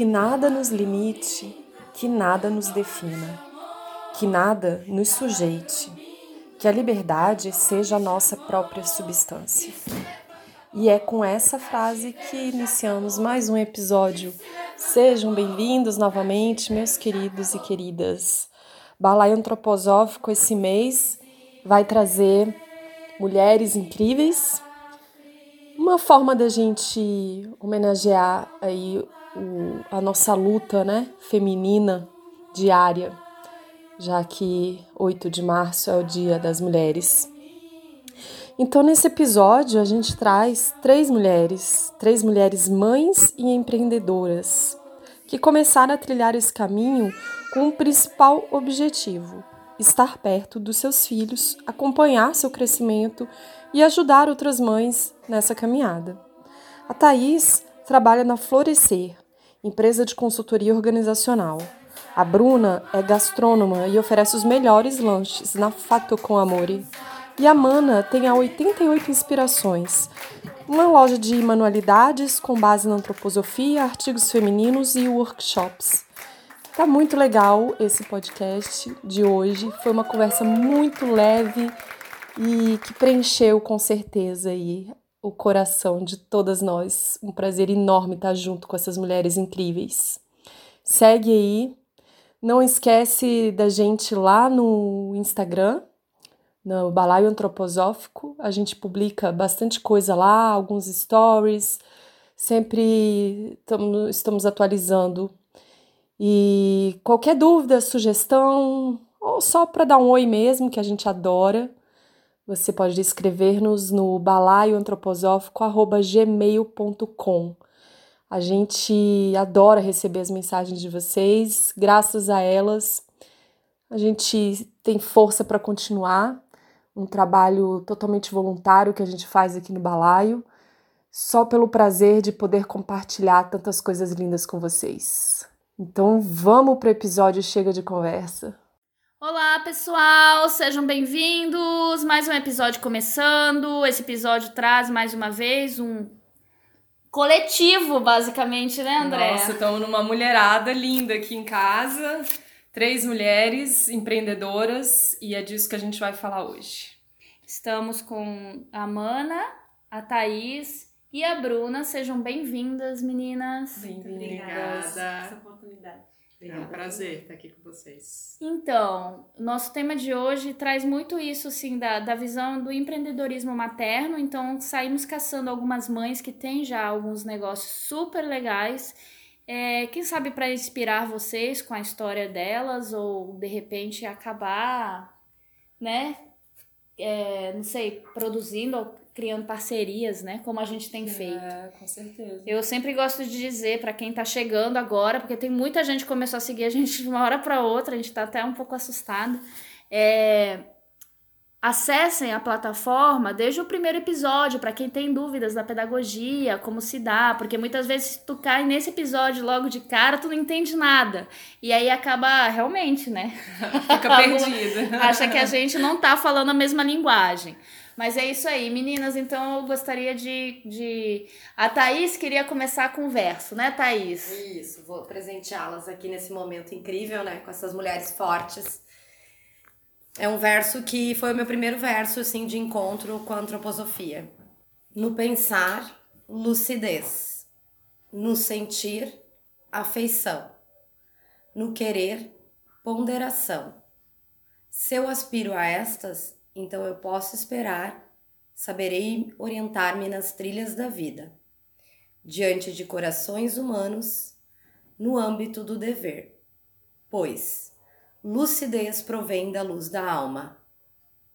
Que nada nos limite, que nada nos defina que nada nos sujeite, que a liberdade seja a nossa própria substância. E é com essa frase que iniciamos mais um episódio. Sejam bem-vindos novamente, meus queridos e queridas. Balai Antroposófico esse mês vai trazer mulheres incríveis, uma forma da gente homenagear aí o, a nossa luta, né, feminina diária já que 8 de março é o Dia das Mulheres. Então, nesse episódio, a gente traz três mulheres, três mulheres mães e empreendedoras, que começaram a trilhar esse caminho com o principal objetivo: estar perto dos seus filhos, acompanhar seu crescimento e ajudar outras mães nessa caminhada. A Thaís trabalha na Florescer, empresa de consultoria organizacional a Bruna é gastrônoma e oferece os melhores lanches na Fato com Amore. E a Mana tem a 88 Inspirações, uma loja de manualidades com base na antroposofia, artigos femininos e workshops. Tá muito legal esse podcast de hoje. Foi uma conversa muito leve e que preencheu com certeza aí o coração de todas nós. Um prazer enorme estar junto com essas mulheres incríveis. Segue aí não esquece da gente lá no Instagram, no Balaio Antroposófico. A gente publica bastante coisa lá, alguns stories. Sempre tamo, estamos atualizando. E qualquer dúvida, sugestão, ou só para dar um oi mesmo, que a gente adora, você pode escrever-nos no balaioantroposófico.gmail.com. A gente adora receber as mensagens de vocês, graças a elas a gente tem força para continuar um trabalho totalmente voluntário que a gente faz aqui no Balaio, só pelo prazer de poder compartilhar tantas coisas lindas com vocês. Então vamos para o episódio Chega de Conversa. Olá, pessoal, sejam bem-vindos. Mais um episódio começando. Esse episódio traz mais uma vez um coletivo, basicamente, né, André? Nossa, estamos numa mulherada linda aqui em casa. Três mulheres empreendedoras e é disso que a gente vai falar hoje. Estamos com a Mana, a Thaís e a Bruna. Sejam bem-vindas, meninas. Bem-vindas. Obrigada. Essa oportunidade. É um prazer estar aqui com vocês. Então, nosso tema de hoje traz muito isso, assim, da, da visão do empreendedorismo materno. Então, saímos caçando algumas mães que têm já alguns negócios super legais. É, quem sabe para inspirar vocês com a história delas ou de repente acabar, né? É, não sei, produzindo criando parcerias, né? Como a gente tem feito. É, com certeza. Eu sempre gosto de dizer para quem tá chegando agora, porque tem muita gente que começou a seguir a gente de uma hora para outra, a gente tá até um pouco assustado. É, acessem a plataforma desde o primeiro episódio, para quem tem dúvidas da pedagogia, como se dá, porque muitas vezes tu cai nesse episódio logo de cara, tu não entende nada. E aí acaba realmente, né? Fica perdido. Acha que a gente não tá falando a mesma linguagem. Mas é isso aí, meninas. Então eu gostaria de. de... A Thaís queria começar com o verso, né, Thaís? Isso, vou presenteá-las aqui nesse momento incrível, né? Com essas mulheres fortes. É um verso que foi o meu primeiro verso, assim, de encontro com a antroposofia. No pensar, lucidez. No sentir, afeição. No querer, ponderação. Se eu aspiro a estas, então eu posso esperar, saberei orientar-me nas trilhas da vida, diante de corações humanos, no âmbito do dever. Pois lucidez provém da luz da alma,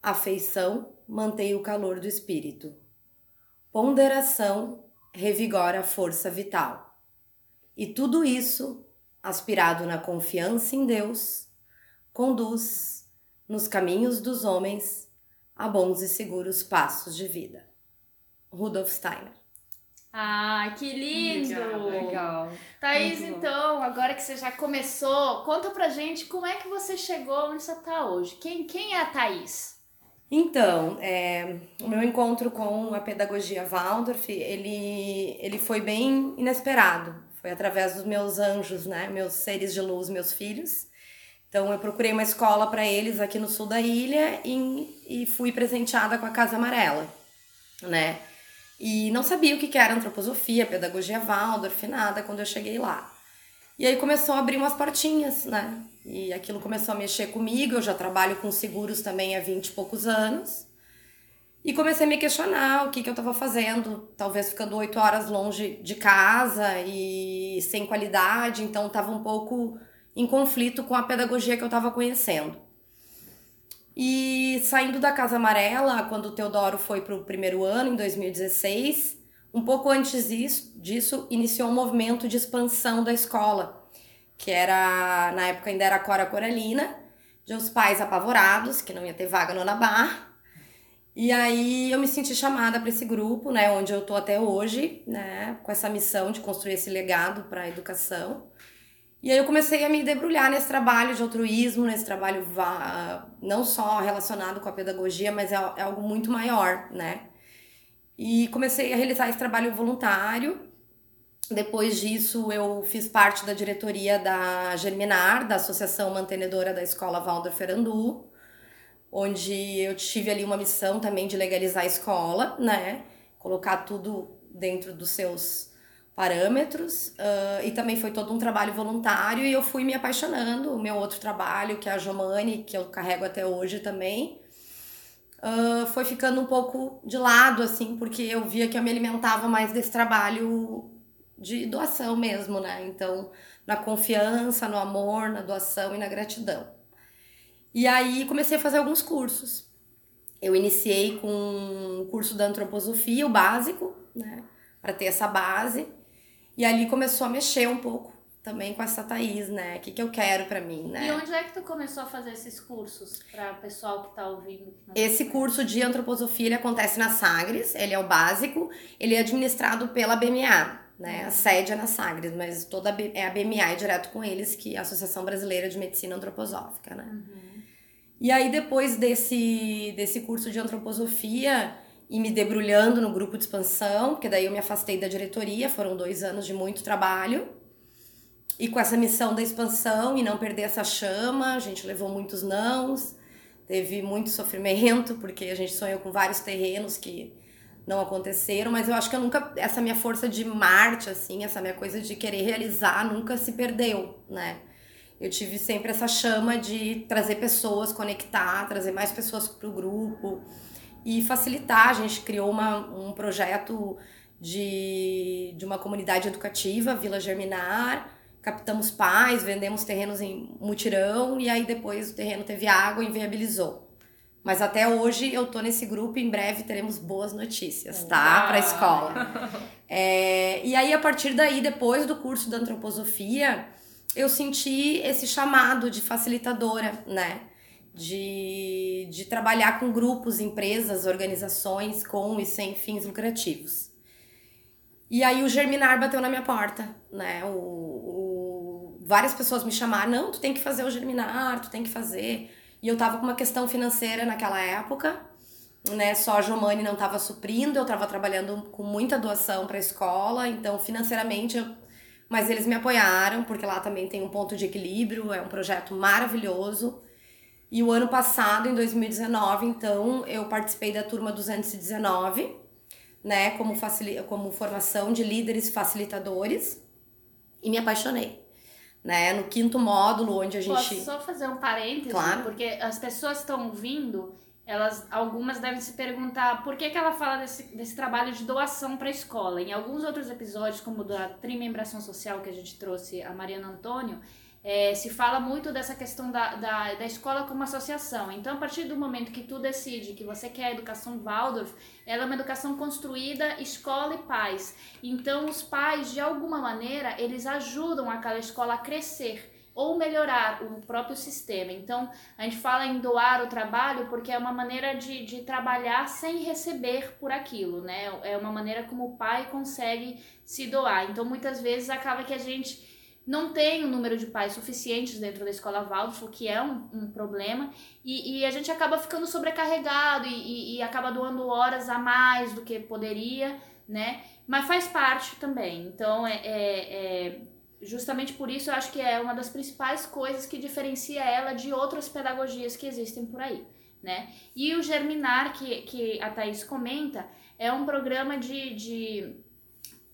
afeição mantém o calor do espírito, ponderação revigora a força vital. E tudo isso, aspirado na confiança em Deus, conduz nos caminhos dos homens a bons e seguros passos de vida. Rudolf Steiner. Ah, que lindo! Legal, legal. Thaís, Muito bom. então, agora que você já começou, conta pra gente como é que você chegou onde você tá hoje. Quem, quem é a Thaís? Então, é, o meu encontro com a pedagogia Waldorf, ele, ele foi bem inesperado. Foi através dos meus anjos, né? Meus seres de luz, meus filhos. Então, eu procurei uma escola para eles aqui no sul da ilha e, e fui presenteada com a Casa Amarela, né? E não sabia o que era antroposofia, pedagogia Waldorf, nada, quando eu cheguei lá. E aí começou a abrir umas portinhas, né? E aquilo começou a mexer comigo. Eu já trabalho com seguros também há 20 e poucos anos. E comecei a me questionar o que, que eu estava fazendo, talvez ficando oito horas longe de casa e sem qualidade, então estava um pouco em conflito com a pedagogia que eu estava conhecendo. E saindo da Casa Amarela, quando o Teodoro foi para o primeiro ano, em 2016, um pouco antes disso, disso, iniciou um movimento de expansão da escola, que era, na época ainda era Cora Coralina, de os pais apavorados, que não ia ter vaga no Anabar. E aí eu me senti chamada para esse grupo, né, onde eu tô até hoje, né, com essa missão de construir esse legado para a educação. E aí eu comecei a me debrulhar nesse trabalho de altruísmo, nesse trabalho não só relacionado com a pedagogia, mas é, é algo muito maior, né? E comecei a realizar esse trabalho voluntário. Depois disso, eu fiz parte da diretoria da Germinar, da Associação Mantenedora da Escola Waldorf Erandu, onde eu tive ali uma missão também de legalizar a escola, né? Colocar tudo dentro dos seus parâmetros. ah, e também foi todo um trabalho voluntário e eu fui me apaixonando. O meu outro trabalho, que é a Jomani, que eu carrego até hoje também, ah, foi ficando um pouco de lado, assim, porque eu via que eu me alimentava mais desse trabalho de doação mesmo, né? Então, na confiança, no amor, na doação e na gratidão. E aí comecei a fazer alguns cursos. Eu iniciei com um curso da antroposofia, o básico, né? Para ter essa base. E ali começou a mexer um pouco também com essa Thaís, né? O que, que eu quero para mim, né? E onde é que tu começou a fazer esses cursos para o pessoal que tá ouvindo? que Esse curso de antroposofia ele acontece na Sagres, ele é o básico, ele é administrado pela BMA, né? A sede é na Sagres, mas toda a B- é a BMA é direto com eles, que é a Associação Brasileira de Medicina Antroposófica, né? E aí depois desse desse curso de antroposofia e me debrulhando no grupo de expansão, porque daí eu me afastei da diretoria, foram dois anos de muito trabalho. E com essa missão da expansão e não perder essa chama, a gente levou muitos nãos, teve muito sofrimento, porque a gente sonhou com vários terrenos que não aconteceram, mas eu acho que eu nunca, essa minha força de Marte, assim, essa minha coisa de querer realizar, nunca se perdeu, né? Eu tive sempre essa chama de trazer pessoas, conectar, trazer mais pessoas pro grupo e facilitar. A gente criou uma, um projeto de, de uma comunidade educativa, Vila Germinar, captamos pais, vendemos terrenos em mutirão e aí depois o terreno teve água e inviabilizou. Mas até hoje eu tô nesse grupo e em breve teremos boas notícias, tá? Pra escola. É, e aí, a partir daí, depois do curso da antroposofia, eu senti esse chamado de facilitadora, né? De, de trabalhar com grupos, empresas, organizações com e sem fins lucrativos. E aí o Germinar bateu na minha porta, né? O, o- várias pessoas me chamaram, não, tu tem que fazer o Germinar, tu tem que fazer. E eu tava com uma questão financeira naquela época, né? Só a Jomani não tava suprindo, eu tava trabalhando com muita doação pra escola, então financeiramente eu... Mas eles me apoiaram, porque lá também tem um ponto de equilíbrio, é um projeto maravilhoso. E o ano passado, em 2019, então, eu participei da turma 219, né, como, como formação de líderes facilitadores e me apaixonei, né, no quinto módulo onde a gente... Posso só fazer um parêntese? Claro. Porque as pessoas estão ouvindo, elas, algumas devem se perguntar por que, que ela fala desse, desse trabalho de doação para a escola. Em alguns outros episódios, como da trimembração social que a gente trouxe a Mariana Antônio, é, se fala muito dessa questão da, da, da escola como associação. Então, a partir do momento que tu decide que você quer a educação Waldorf, ela é uma educação construída escola e pais. Então, os pais, de alguma maneira, eles ajudam aquela escola a crescer. ou melhorar o próprio sistema. Então, a gente fala em doar o trabalho porque é uma maneira de, de trabalhar sem receber por aquilo, né? É uma maneira como o pai consegue se doar. Então, muitas vezes acaba que a gente não tem o um número de pais suficientes dentro da escola Waldorf, o que é um, um problema, e, e, a gente acaba ficando sobrecarregado e, e, e, acaba doando horas a mais do que poderia, né? Mas faz parte também. Então, é, é, é, justamente por isso eu acho que é uma das principais coisas que diferencia ela de outras pedagogias que existem por aí, né? E o Germinar, que, que a Thaís comenta, é um programa de, de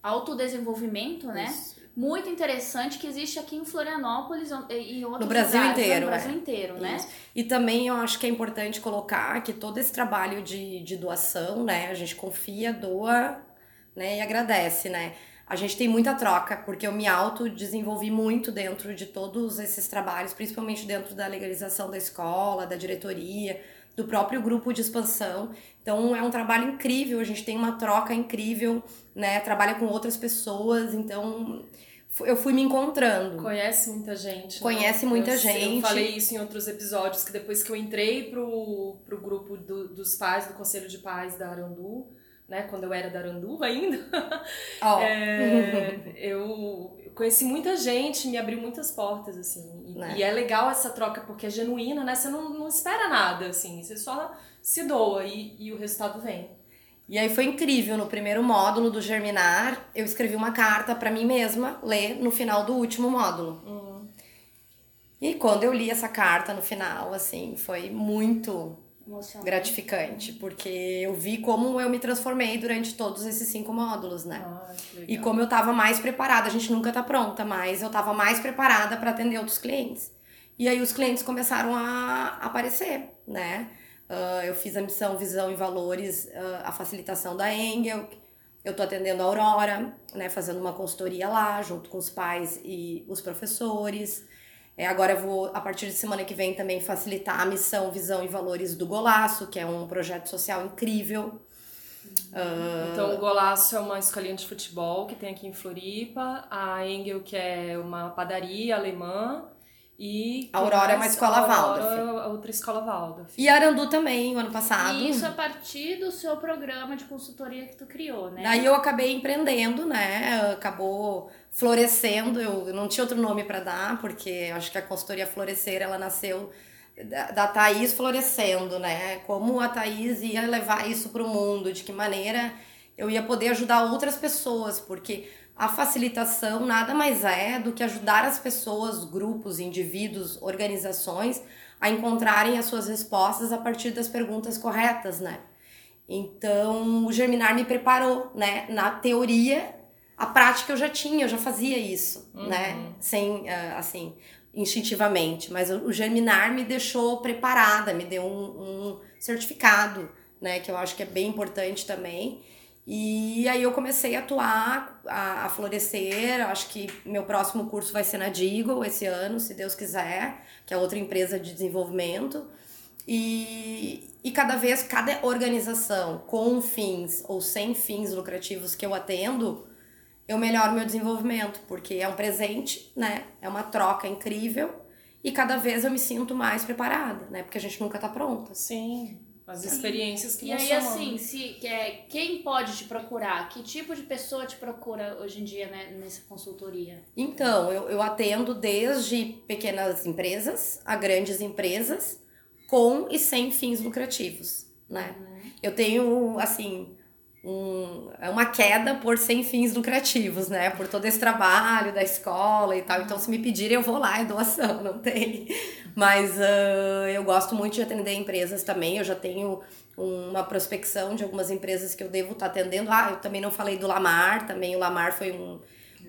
autodesenvolvimento, né? Isso muito interessante que existe aqui em Florianópolis e outros no Brasil lugares, inteiro, no é. Brasil inteiro, né? Isso. E também eu acho que é importante colocar que todo esse trabalho de, de doação, né, a gente confia, doa, né, e agradece, né? A gente tem muita troca, porque eu me auto-desenvolvi muito dentro de todos esses trabalhos, principalmente dentro da legalização da escola, da diretoria, do próprio grupo de expansão. Então é um trabalho incrível, a gente tem uma troca incrível, né? Trabalha com outras pessoas, então eu fui me encontrando. Conhece muita gente. Né? Conhece muita eu, gente. Eu falei isso em outros episódios, que depois que eu entrei pro, pro grupo do, dos pais, do Conselho de Pais da Arandu, né? Quando eu era da Arandu ainda, oh. é, eu conheci muita gente, me abriu muitas portas, assim. E, né? e, é legal essa troca, porque é genuína, né? Você não, não espera nada, assim. Você só se doa e, e o resultado vem. E aí foi incrível, no primeiro módulo do Germinar, eu escrevi uma carta para mim mesma ler no final do último módulo. Uhum. E quando eu li essa carta no final, assim, foi muito gratificante, porque eu vi como eu me transformei durante todos esses cinco módulos, né? Ah, e como eu tava mais preparada, a gente nunca tá pronta, mas eu tava mais preparada para atender outros clientes. E aí os clientes começaram a aparecer, né? Uh, eu fiz a missão Visão e Valores, uh, a facilitação da Engel. Eu tô atendendo a Aurora, né, fazendo uma consultoria lá, junto com os pais e os professores. É, agora eu vou, a partir de semana que vem, também facilitar a missão Visão e Valores do Golaço, que é um projeto social incrível. Uh... Então, o Golaço é uma escolinha de futebol que tem aqui em Floripa. A Engel, que é uma padaria alemã. E Aurora é uma escola Waldorf. outra escola Waldorf. E Arandu também, o ano passado. E isso a partir do seu programa de consultoria que tu criou, né? Daí eu acabei empreendendo, né? Acabou florescendo. Eu não tinha outro nome para dar, porque eu acho que a consultoria Florescer, ela nasceu da, da Thaís florescendo, né? Como a Thaís ia levar isso para o mundo, de que maneira eu ia poder ajudar outras pessoas, porque a facilitação nada mais é do que ajudar as pessoas, grupos, indivíduos, organizações a encontrarem as suas respostas a partir das perguntas corretas, né? Então, o Germinar me preparou, né? Na teoria, a prática eu já tinha, eu já fazia isso, uhum. né? Sem, uh, assim, instintivamente. Mas o Germinar me deixou preparada, me deu um, um certificado, né? Que eu acho que é bem importante também. E aí eu comecei a atuar, a, a florescer. Acho que meu próximo curso vai ser na Digo esse ano, se Deus quiser, que é outra empresa de desenvolvimento. E, e cada vez, cada organização com fins ou sem fins lucrativos que eu atendo, eu melhoro meu desenvolvimento, porque é um presente, né? É uma troca incrível e cada vez eu me sinto mais preparada, né? Porque a gente nunca tá pronta. Sim. As experiências que E aí, assim, se, é, quem pode te procurar? Que tipo de pessoa te procura hoje em dia né, nessa consultoria? Então, eu, eu atendo desde pequenas empresas a grandes empresas com e sem fins lucrativos, né? Uhum. Eu tenho, assim, um, é uma queda por sem fins lucrativos, né? Por todo esse trabalho da escola e tal. Então, se me pedirem, eu vou lá, é doação, não tem. Mas uh, eu gosto muito de atender empresas também. Eu já tenho uma prospecção de algumas empresas que eu devo estar atendendo. Ah, eu também não falei do Lamar, também o Lamar foi um,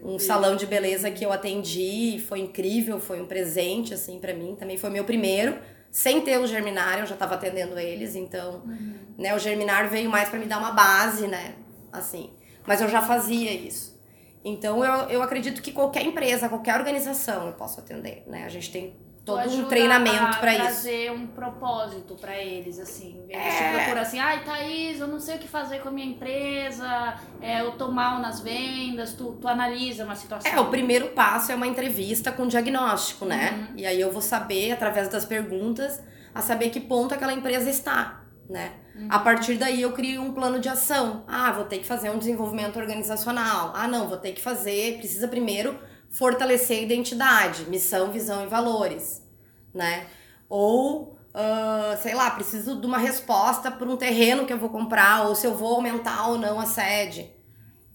um salão de beleza que eu atendi, foi incrível, foi um presente, assim, para mim. Também foi meu primeiro sem ter o germinar, eu já estava atendendo eles, então, uhum. né, o germinar veio mais para me dar uma base, né, assim. Mas eu já fazia isso. Então, eu, eu acredito que qualquer empresa, qualquer organização eu posso atender, né? A gente tem todo um treinamento para isso. trazer um propósito para eles, assim. Eles é... te procuram assim, ai, Thaís, eu não sei o que fazer com a minha empresa, é, eu tô mal nas vendas, tu, tu analisa uma situação. É, o primeiro passo é uma entrevista com diagnóstico, né? Uhum. E aí eu vou saber, através das perguntas, a saber que ponto aquela empresa está, né? Uhum. A partir daí eu crio um plano de ação. Ah, vou ter que fazer um desenvolvimento organizacional. Ah, não, vou ter que fazer, precisa primeiro fortalecer a identidade, missão, visão e valores, né? Ou, uh, sei lá, preciso de uma resposta para um terreno que eu vou comprar, ou se eu vou aumentar ou não a sede.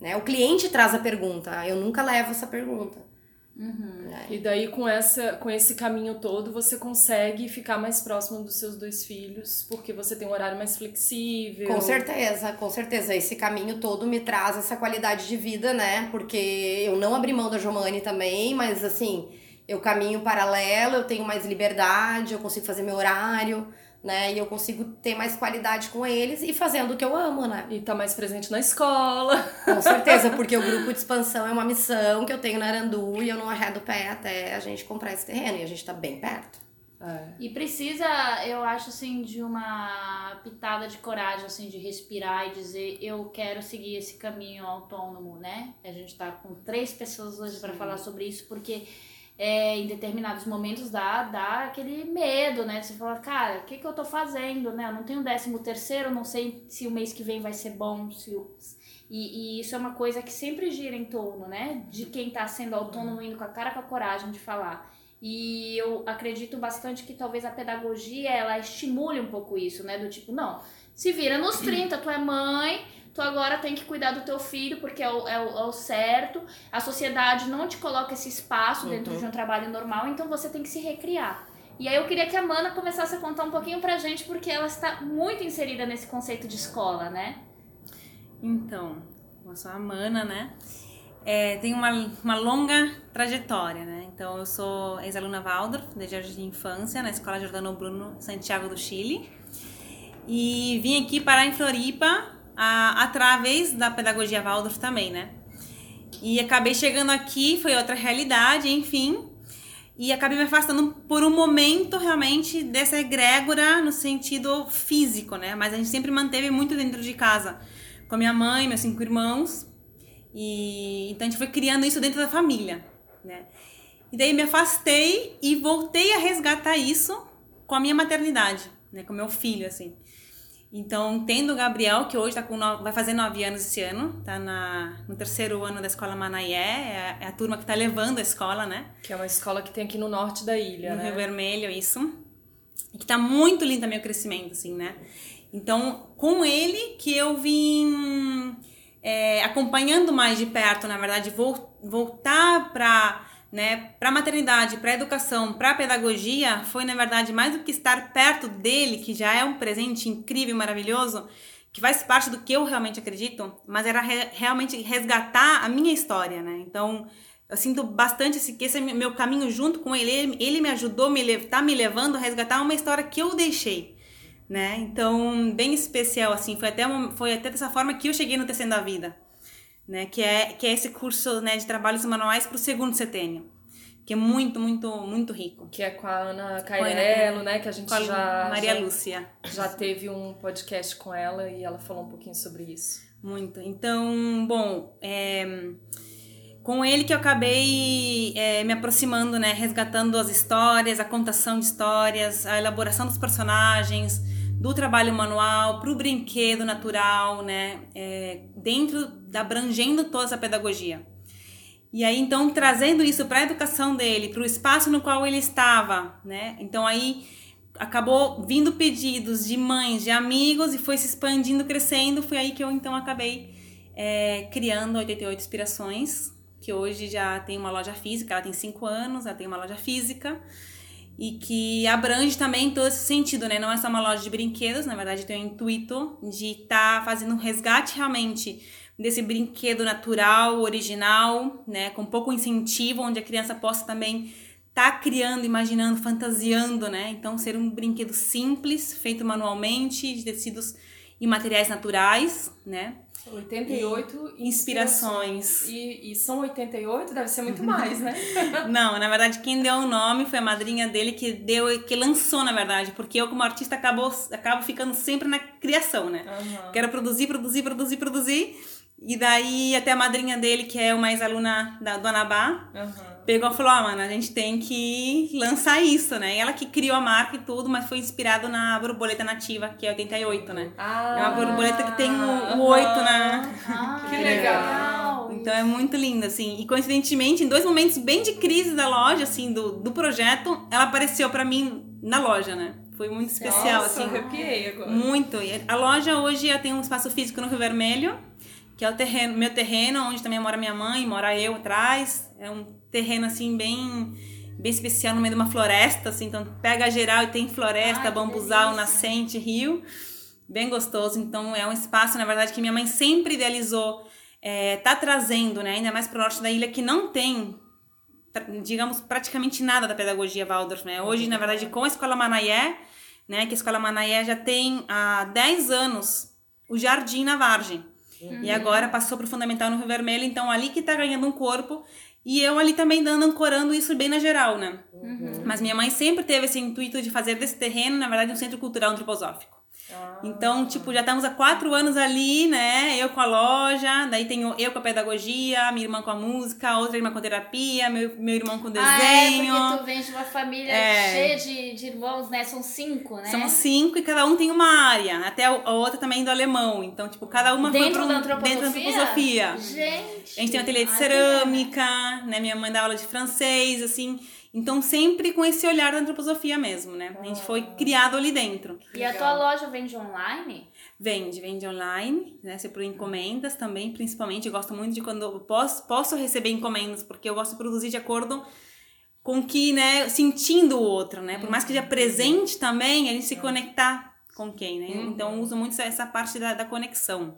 Né? O cliente traz a pergunta, eu nunca levo essa pergunta. Uhum. É. E daí, com, essa, com esse caminho todo, você consegue ficar mais próximo dos seus dois filhos, porque você tem um horário mais flexível. Com certeza, com certeza. Esse caminho todo me traz essa qualidade de vida, né? Porque eu não abri mão da Giovanni também, mas assim, eu caminho paralelo, eu tenho mais liberdade, eu consigo fazer meu horário né? E eu consigo ter mais qualidade com eles e fazendo o que eu amo, né? E tá mais presente na escola. Com certeza, porque o grupo de expansão é uma missão que eu tenho na Arandu e eu não arredo o pé até a gente comprar esse terreno e a gente tá bem perto. É. E precisa, eu acho assim, de uma pitada de coragem, assim, de respirar e dizer eu quero seguir esse caminho autônomo, né? A gente tá com três pessoas hoje para falar sobre isso, porque é, em determinados momentos dá, dá aquele medo, né? Você fala, cara, o que, que eu tô fazendo, né? Eu não tenho décimo terceiro, não sei se o mês que vem vai ser bom, se o... e, e isso é uma coisa que sempre gira em torno, né? De quem tá sendo autônomo, indo com a cara com a coragem de falar. E eu acredito bastante que talvez a pedagogia, ela estimule um pouco isso, né? Do tipo, não, se vira nos 30, tu é mãe tu agora tem que cuidar do teu filho porque é o, é o, é o certo. A sociedade não te coloca esse espaço uhum. dentro de um trabalho normal, então você tem que se recriar. E aí eu queria que a Mana começasse a contar um pouquinho pra gente, porque ela está muito inserida nesse conceito de escola, né? Então, eu sou a Mana, né? É, tem uma, uma longa trajetória, né? Então, eu sou ex-aluna Waldorf, de Jardim de Infância, na Escola Jordano Bruno, Santiago do Chile. E vim aqui parar em Floripa a, através da pedagogia Waldorf também, né? E acabei chegando aqui, foi outra realidade, enfim. E acabei me afastando por um momento realmente dessa egrégora no sentido físico, né? Mas a gente sempre manteve muito dentro de casa, com a minha mãe, meus cinco irmãos. E então a gente foi criando isso dentro da família, né? E daí me afastei e voltei a resgatar isso com a minha maternidade, né? Com meu filho, assim. Então, tendo o Gabriel, que hoje tá com no... vai fazer nove anos esse ano, tá na... no terceiro ano da escola Manaié, é a, é a turma que está levando a escola, né? Que é uma escola que tem aqui no norte da ilha, no né? Rio Vermelho, isso. E que tá muito lindo também o crescimento, assim, né? Então, com ele que eu vim é, acompanhando mais de perto, na verdade, vou, voltar para né, para maternidade, para educação, para pedagogia, foi na verdade mais do que estar perto dele, que já é um presente incrível, maravilhoso, que faz parte do que eu realmente acredito, mas era re realmente resgatar a minha história, né? Então, eu sinto bastante esse, que esse é meu caminho junto com ele, ele, ele me ajudou, me tá me levando a resgatar uma história que eu deixei, né? Então, bem especial assim, foi até uma, foi até dessa forma que eu cheguei no Tecendo a Vida né? Que é, que é esse curso né, de trabalhos manuais para o segundo setênio. Que é muito, muito, muito rico. Que é com a Ana Cairello, né? Que a gente já. Maria já, Lúcia. Já teve um podcast com ela e ela falou um pouquinho sobre isso. Muito. Então, bom, é, com ele que eu acabei é, me aproximando, né? Resgatando as histórias, a contação de histórias, a elaboração dos personagens do trabalho manual para o brinquedo natural, né? É, dentro da abrangendo toda essa pedagogia. E aí então trazendo isso para a educação dele, para o espaço no qual ele estava, né? Então aí acabou vindo pedidos de mães, de amigos e foi se expandindo, crescendo. Foi aí que eu então acabei é, criando 88 Inspirações, que hoje já tem uma loja física. Ela tem cinco anos, ela tem uma loja física e que abrange também todo esse sentido, né? Não é só uma loja de brinquedos, na verdade tem o intuito de estar tá fazendo um resgate realmente desse brinquedo natural, original, né? Com pouco incentivo, onde a criança possa também estar tá criando, imaginando, fantasiando, né? Então ser um brinquedo simples, feito manualmente, de tecidos e materiais naturais, né? 88 e inspirações. E, e, são 88? Deve ser muito mais, né? Não, na verdade, quem deu o nome foi a madrinha dele que deu, que lançou, na verdade, porque eu, como artista, acabo, acabo ficando sempre na criação, né? Uhum. Quero produzir, produzir, produzir, produzir. E daí até a madrinha dele, que é uma ex-aluna do Anabá, uhum pegou e falou: ah, mano, a gente tem que lançar isso, né? E ela que criou a marca e tudo, mas foi inspirado na borboleta nativa, que é 88, né? Ah, é uma borboleta que tem o, o 8 na. Ah, que legal! Então é muito lindo, assim. E coincidentemente, em dois momentos bem de crise da loja, assim, do, do projeto, ela apareceu para mim na loja, né? Foi muito especial, Nossa, assim. arrepiei agora. Muito. A loja hoje tem um espaço físico no Rio Vermelho, que é o terreno, meu terreno, onde também mora minha mãe, mora eu atrás. É um terreno assim bem bem especial no meio de uma floresta, assim, então pega geral e tem floresta, Ai, bambuzal, nascente, rio, bem gostoso. Então é um espaço, na verdade, que minha mãe sempre idealizou, é, tá trazendo, né, ainda mais para o norte da ilha que não tem, digamos, praticamente nada da pedagogia Waldorf, né? Hoje, na verdade, com a Escola Manaié, né, que a Escola Manaié já tem há 10 anos o Jardim na Vargem. Uhum. E agora passou para o Fundamental no Rio Vermelho, então ali que está ganhando um corpo e eu ali também dando, ancorando isso bem na geral, né? Uhum. Mas minha mãe sempre teve esse intuito de fazer desse terreno, na verdade, um centro cultural antroposófico. Ah. Então, tipo, já estamos há quatro anos ali, né? Eu com a loja, daí tenho eu com a pedagogia, minha irmã com a música, outra irmã com terapia, meu, meu irmão com desenho. Ah, é, porque tu vem de uma família é. cheia de, de irmãos, né? São cinco, né? São cinco e cada um tem uma área. Até a outra também do alemão. Então, tipo, cada uma dentro foi da? Dentro da antroposofia. Gente! A gente tem um ateliê de cerâmica, né? Minha mãe dá aula de francês, assim... Então, sempre com esse olhar da antroposofia mesmo, né? A gente foi criado ali dentro. E a tua loja vende online? Vende, vende online, né? Se por encomendas também, principalmente. Eu gosto muito de quando eu posso, posso receber encomendas, porque eu gosto de produzir de acordo com que, né? Sentindo o outro, né? Por mais que seja presente também, a gente se conectar com quem, né? Uhum. Então, eu uso muito essa parte da, da conexão.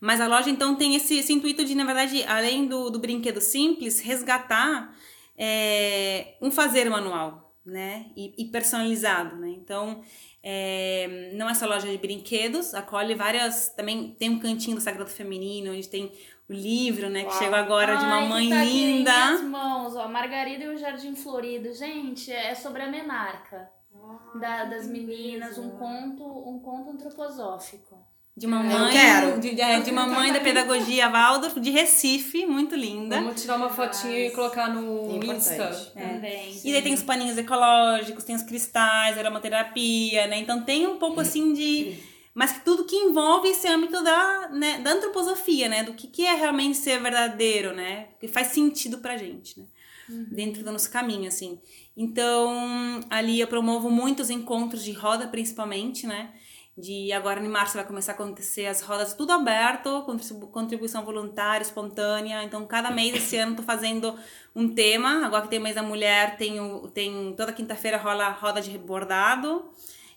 Mas a loja, então, tem esse, esse intuito de, na verdade, além do, do brinquedo simples, resgatar é, um fazer manual, né? E, e personalizado, né? Então, é, não é só loja de brinquedos, acolhe várias. Também tem um cantinho do Sagrado Feminino, onde tem o livro, né? Que Uau. chegou agora Ai, de uma mãe tá linda. Aqui em minhas mãos, ó, Margarida e o Jardim Florido. Gente, é sobre a menarca. Ah, da, das meninas, um conto, um conto antroposófico. De uma mãe, quero. De, de, de uma mãe da pedagogia Waldorf, de Recife, muito linda. Vamos tirar uma fotinha e colocar no Insta. É. Também. E daí tem os paninhos ecológicos, tem os cristais, aromaterapia, né? Então tem um pouco assim de. Mas tudo que envolve esse âmbito da, né, da antroposofia, né? Do que, que é realmente ser verdadeiro, né? Que faz sentido pra gente, né? Uhum. Dentro do nosso caminho, assim. Então, ali eu promovo muitos encontros de roda, principalmente, né? De agora em março vai começar a acontecer as rodas tudo aberto, contribuição voluntária, espontânea. Então, cada mês esse ano estou fazendo um tema. Agora que tem mês da mulher, tem, tem toda quinta-feira rola roda de bordado.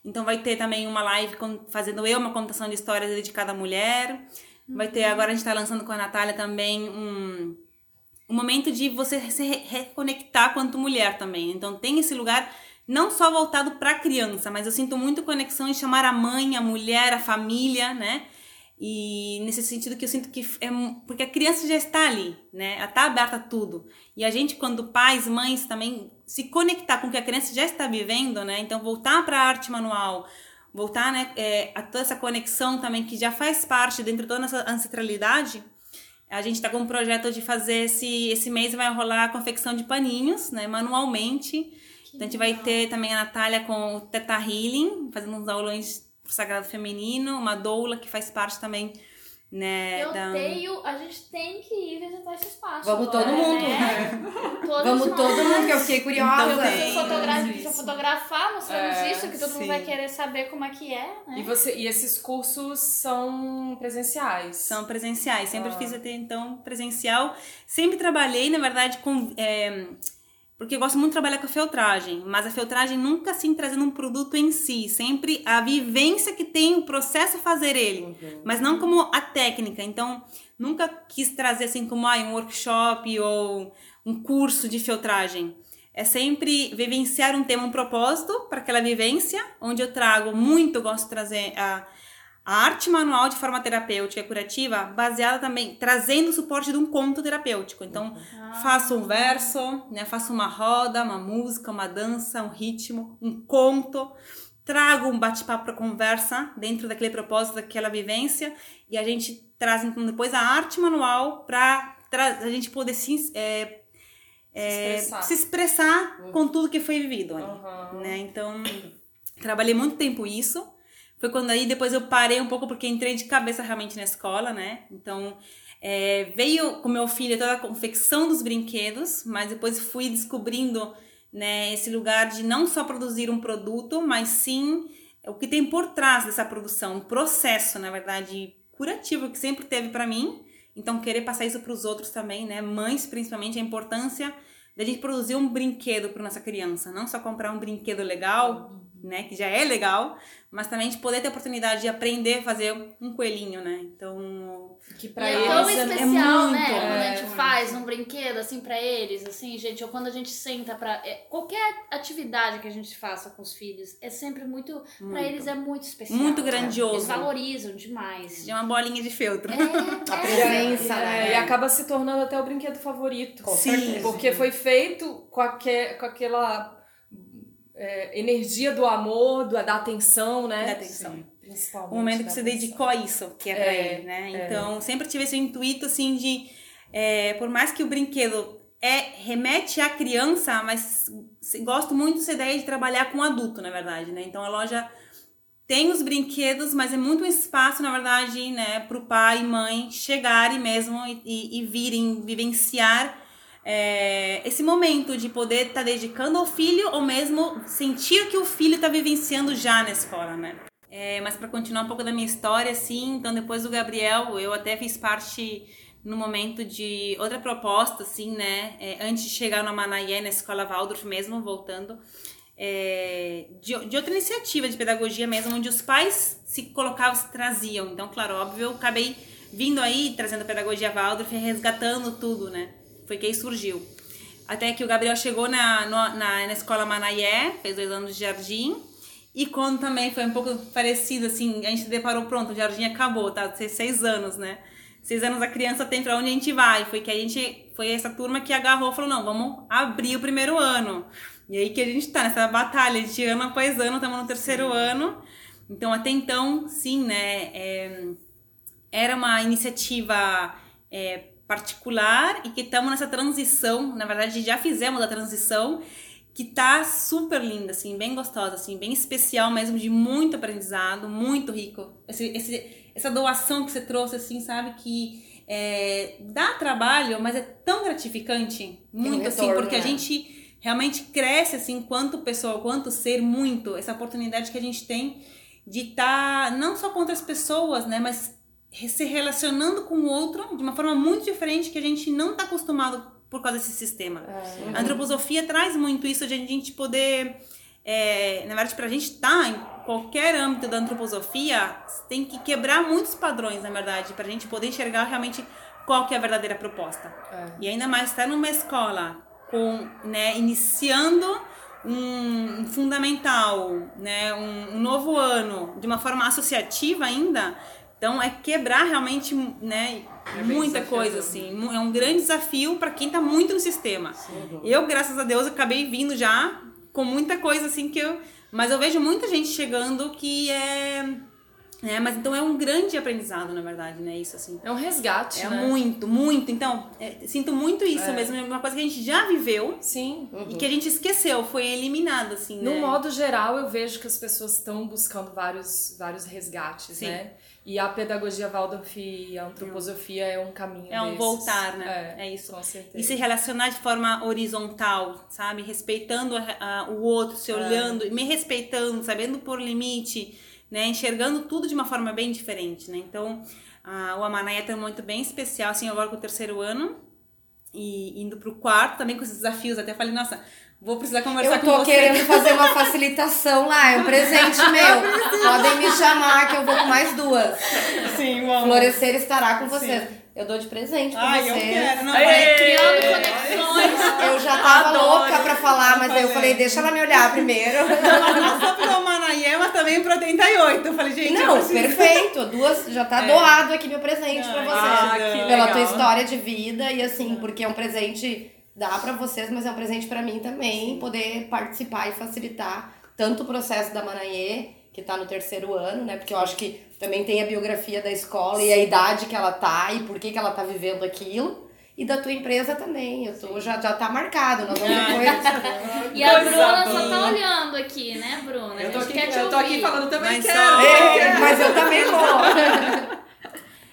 Então, vai ter também uma live com, fazendo eu uma contação de histórias dedicada à mulher. Vai ter, agora a gente está lançando com a Natália também um, um momento de você se reconectar quanto mulher também. Então, tem esse lugar não só voltado para a criança, mas eu sinto muito conexão em chamar a mãe, a mulher, a família, né? E nesse sentido que eu sinto que é porque a criança já está ali, né? Ela está aberta a tudo. E a gente quando pais, mães também se conectar com o que a criança já está vivendo, né? Então voltar para a arte manual, voltar, né, é, a toda essa conexão também que já faz parte dentro de toda essa ancestralidade. A gente está com um projeto de fazer esse esse mês vai rolar a confecção de paninhos, né, manualmente então a gente vai ter também a Natália com o Teta Healing, fazendo uns aulões pro Sagrado Feminino, uma doula que faz parte também né, eu da... tenho, a gente tem que ir visitar esse espaço. Vamos agora, todo mundo. Né? Vamos todo mundo, que eu fiquei curiosa. Então, tem, fotografar, fotografar, mostramos é, isso, que todo sim. mundo vai querer saber como é que é. Né? E, você, e esses cursos são presenciais? São presenciais. Sempre ah. fiz até então presencial. Sempre trabalhei, na verdade, com. É, porque eu gosto muito de trabalhar com a feltragem, mas a feltragem nunca assim trazendo um produto em si, sempre a vivência que tem o processo fazer ele, uhum. mas não como a técnica. Então, nunca quis trazer assim como ah, um workshop ou um curso de feltragem. É sempre vivenciar um tema, um propósito para aquela vivência, onde eu trago muito, gosto de trazer a a arte manual de forma terapêutica e curativa, baseada também, trazendo o suporte de um conto terapêutico. Então, ah. faço um verso, né, faço uma roda, uma música, uma dança, um ritmo, um conto, trago um bate-papo para conversa dentro daquele propósito, daquela vivência, e a gente traz então depois a arte manual para a gente poder se, é, é, expressar. se expressar uhum. com tudo que foi vivido. Ali, uhum. né? Então, trabalhei muito tempo isso. Foi quando aí depois eu parei um pouco porque entrei de cabeça realmente na escola, né? Então é, veio com meu filho toda a confecção dos brinquedos, mas depois fui descobrindo né, esse lugar de não só produzir um produto, mas sim o que tem por trás dessa produção, um processo, na verdade, curativo que sempre teve para mim. Então querer passar isso para os outros também, né? Mães principalmente a importância da gente produzir um brinquedo para nossa criança, não só comprar um brinquedo legal, né, que já é legal, mas também de poder ter a oportunidade de aprender a fazer um coelhinho, né? Então, que para eles é tão especial, é muito, né? É, quando a gente faz um brinquedo assim para eles, assim, gente, ou quando a gente senta para é, qualquer atividade que a gente faça com os filhos, é sempre muito, muito. para eles é muito especial. Muito grandioso. Eles valorizam demais. De uma bolinha de feltro. É, a presença, é, né? E acaba se tornando até o brinquedo favorito. Com Sim, certeza. porque foi feito com, aque, com aquela é, energia do amor, do, da atenção, né? Da atenção. Sim, principalmente. O momento que você atenção. dedicou a isso, que é, é pra ele, né? É. Então, sempre tive esse intuito, assim, de... É, por mais que o brinquedo é remete à criança, mas gosto muito dessa ideia de trabalhar com adulto, na verdade, né? Então, a loja tem os brinquedos, mas é muito um espaço, na verdade, né, para o pai e mãe chegarem mesmo e, e, e virem vivenciar é, esse momento de poder estar tá dedicando ao filho ou mesmo sentir que o filho está vivenciando já na escola, né? É, mas para continuar um pouco da minha história, assim, então depois do Gabriel, eu até fiz parte no momento de outra proposta, assim, né? É, antes de chegar no Manaié, na escola Waldorf mesmo, voltando, é, de, de, outra iniciativa de pedagogia mesmo, onde os pais se colocavam, se traziam. Então, claro, óbvio, eu acabei vindo aí, trazendo a pedagogia Waldorf e resgatando tudo, né? Foi que aí surgiu. Até que o Gabriel chegou na, na, na escola Manaié, fez dois anos de jardim. E quando também foi um pouco parecido, assim, a gente se deparou, pronto, o jardim acabou, tá? Seis anos, né? Seis anos a criança tem pra onde a gente vai. Foi que a gente, foi essa turma que agarrou falou, não, vamos abrir o primeiro ano. E aí que a gente tá nessa batalha de ano após ano, estamos no terceiro sim. ano. Então, até então, sim, né? É, era uma iniciativa é, particular e que estamos nessa transição, na verdade já fizemos a transição, que tá super linda, assim, bem gostosa, assim, bem especial mesmo, de muito aprendizado, muito rico. Esse, esse, essa doação que você trouxe, assim, sabe, que é, dá trabalho, mas é tão gratificante, muito um assim, porque né? a gente realmente cresce, assim, quanto pessoa, quanto ser, muito, essa oportunidade que a gente tem de estar tá, não só com outras pessoas, né, mas se relacionando com o outro de uma forma muito diferente que a gente não está acostumado por causa desse sistema. É. A antroposofia traz muito isso de a gente poder. É, na verdade, para a gente estar tá em qualquer âmbito da antroposofia, tem que quebrar muitos padrões, na verdade, para a gente poder enxergar realmente qual que é a verdadeira proposta. É. E ainda mais estar numa escola com, né, iniciando um fundamental, né, um, um novo ano, de uma forma associativa ainda, então é quebrar realmente, né, é muita coisa assim. É um grande desafio para quem tá muito no sistema. Sim. Eu, graças a Deus, acabei vindo já com muita coisa assim que eu, mas eu vejo muita gente chegando que é é, mas então é um grande aprendizado, na verdade, né? Isso assim. É um resgate, é né? muito, muito. Então, é, sinto muito isso é. mesmo. É uma coisa que a gente já viveu. Sim. Uhum. E que a gente esqueceu, foi eliminado, assim. No né? modo geral, eu vejo que as pessoas estão buscando vários, vários resgates, Sim. né? E a pedagogia Waldorf e a antroposofia é um caminho É um desses. voltar, né? É, é isso. Com certeza. E se relacionar de forma horizontal, sabe? Respeitando a, a, o outro, se é. olhando, me respeitando, sabendo pôr limite né? Enxergando tudo de uma forma bem diferente, né? Então, a, o Amanaia um momento bem especial, assim, agora com o terceiro ano e indo pro quarto, também com esses desafios. Até falei, nossa, vou precisar conversar com você. Eu tô querendo fazer uma facilitação lá, é um presente meu. Podem me chamar que eu vou com mais duas. Sim, vamos. Florescer estará com vocês. Sim. Eu dou de presente pra Ai, vocês. eu quero. Não, vai criando conexões. Eu já tava Adoro. louca pra falar, mas aí eu falei, deixa ela me olhar primeiro. Não, só pro Amanaia Emma também para 88. Eu falei, gente, Não, perfeito. Duas já tá é. doado aqui meu presente para vocês. Ah, pela legal. tua história de vida e assim, porque é um presente dá para vocês, mas é um presente para mim também Sim. poder participar e facilitar tanto o processo da Manaiê, que tá no terceiro ano, né? Porque eu acho que também tem a biografia da escola Sim. e a idade que ela tá e por que que ela tá vivendo aquilo e da tua empresa também. Eu tô, já, já tá marcado, nós vamos depois. e a Bruna só tá olhando aqui, né, Bruna? Eu tô, aqui, eu tô aqui falando também mas quero, só... é, Mas eu também vou.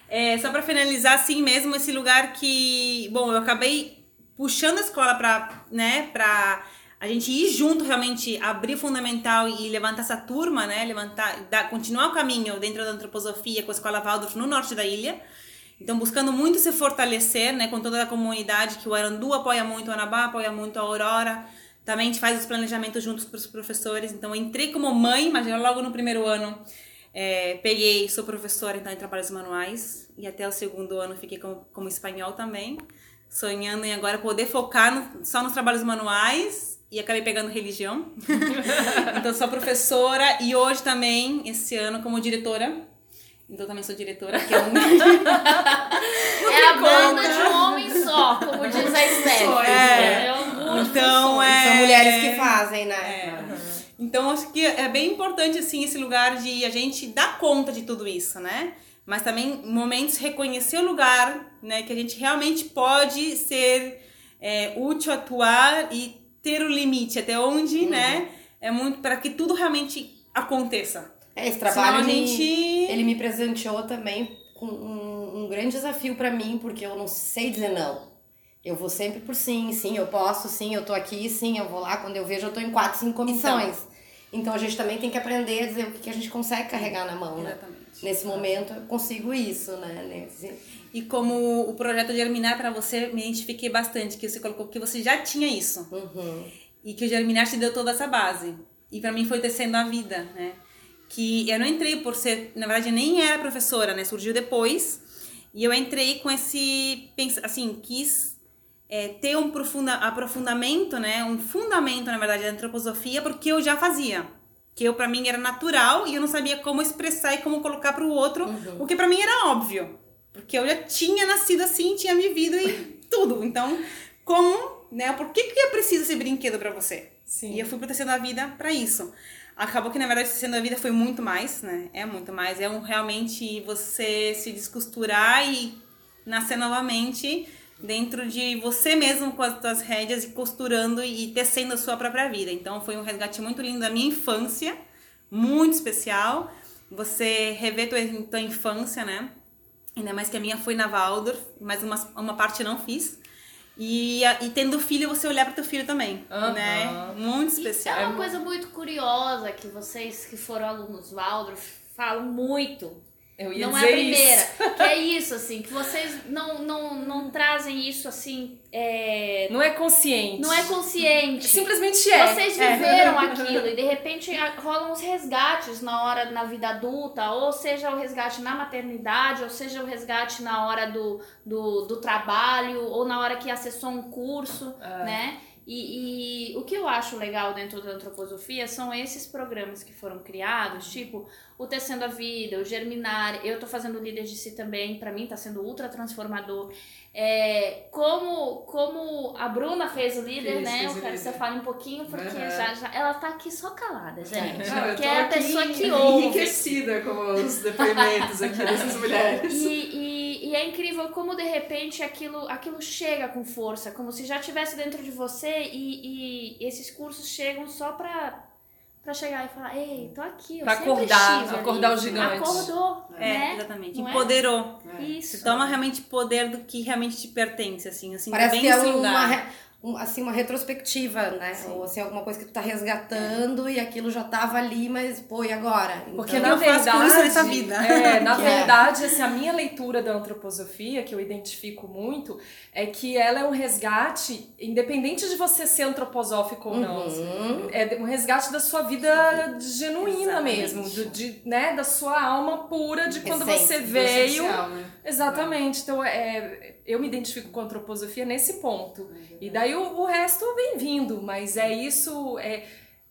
é, só pra finalizar, assim mesmo, esse lugar que. Bom, eu acabei puxando a escola pra, né, pra a gente ir junto realmente abrir fundamental e levantar essa turma, né, levantar, dar, continuar o caminho dentro da antroposofia com a escola Waldorf no norte da ilha então, buscando muito se fortalecer, né, com toda a comunidade, que o Arandu apoia muito, o Anabá apoia muito, a Aurora. Também a gente faz os planejamentos juntos com os professores. Então, entrei como mãe, mas logo no primeiro ano é, peguei, sou professora então em trabalhos manuais. E até o segundo ano fiquei como, como espanhol também. Sonhando em agora poder focar no, só nos trabalhos manuais e acabei pegando religião. então sou professora e hoje também, esse ano, como diretora então também sou diretora, que é um. é a banda de um homem só, como diz a Steph. É. é então é. São mulheres que fazem, né? É. Então acho que é bem importante assim esse lugar de a gente dar conta de tudo isso, né? Mas também momentos reconhecer o lugar, né? Que a gente realmente pode ser é, útil, atuar e ter o limite até onde, uhum. né? É muito para que tudo realmente aconteça. É, esse trabalho Senão a gente... me, ele me presenteou também com um, um grande desafio para mim, porque eu não sei dizer não. Eu vou sempre por sim, sim, eu posso, sim, eu tô aqui, sim, eu vou lá. Quando eu vejo, eu tô em quatro, cinco comissões. Então, então a gente também tem que aprender a dizer o que a gente consegue carregar na mão, né? Exatamente. né? Nesse momento eu consigo isso, né? Nesse... E como o projeto Germinar para você, me identifiquei bastante, que você colocou que você já tinha isso. Uhum. E que o Germinar te deu toda essa base. E para mim foi tecendo a vida, né? que eu não entrei por ser, na verdade, nem era professora, né? Surgiu depois. E eu entrei com esse, assim, quis é, ter um profunda, aprofundamento, né? Um fundamento, na verdade, da antroposofia, porque eu já fazia. Que eu, para mim, era natural e eu não sabia como expressar e como colocar para o outro, uhum. o que para mim era óbvio. Porque eu já tinha nascido assim, tinha vivido e tudo. Então, como, né? Por que, que é preciso esse brinquedo para você? Sim. E eu fui protegendo a vida para isso. Acabou que, na verdade, sendo a vida foi muito mais, né? É muito mais. É um realmente você se descosturar e nascer novamente dentro de você mesmo com as suas rédeas e costurando e tecendo a sua própria vida. Então foi um resgate muito lindo da minha infância, muito especial. Você rever tua, tua infância, né? Ainda mais que a minha foi na Waldorf, mas uma, uma parte não fiz. E, e tendo filho, você olhar para teu filho também, uhum. né? Muito especial. Isso é uma coisa muito curiosa que vocês que foram alunos Waldorf falam muito eu ia não é a primeira. Isso. Que é isso, assim, que vocês não, não, não trazem isso assim. É... Não é consciente. Não é consciente. Simplesmente é. Vocês é. viveram é. aquilo e de repente rolam os resgates na hora na vida adulta, ou seja o resgate na maternidade, ou seja o resgate na hora do, do, do trabalho, ou na hora que acessou um curso, é. né? E, e, o que eu acho legal dentro da antroposofia são esses programas que foram criados, tipo o Tecendo a Vida, o Germinar. Eu tô fazendo líder de si também, para mim tá sendo ultra transformador. É, como, como a Bruna fez o líder, né? eu quero que você fale um pouquinho, porque uhum. já, já ela tá aqui só calada, gente. Não, porque é a pessoa que ouve. enriquecida com os depoimentos aqui dessas mulheres. E, e, e, é incrível como de repente aquilo, aquilo chega com força, como se já tivesse dentro de você e, e esses cursos chegam só pra para chegar e falar, ei, tô aqui, eu pra acordar, acordar o gigante. Acordou, é, né? exatamente. Não é? Empoderou. É? Isso. Você toma realmente poder do que realmente te pertence, assim, assim, Parece bem que é uma, lugar assim, uma retrospectiva, né? Sim. Ou assim, alguma coisa que tu tá resgatando é. e aquilo já tava ali, mas, pô, e agora? Então, Porque na verdade. Vida. É, na verdade, é. assim, a minha leitura da antroposofia, que eu identifico muito, é que ela é um resgate, independente de você ser antroposófico ou não. Uhum. É um resgate da sua vida genuína Exatamente. mesmo, do, de, né, da sua alma pura, de quando Essência, você veio. Né? Exatamente. Então, é, eu me identifico com a antroposofia nesse ponto. Uhum. E daí o, o resto vem vindo, mas é isso. É,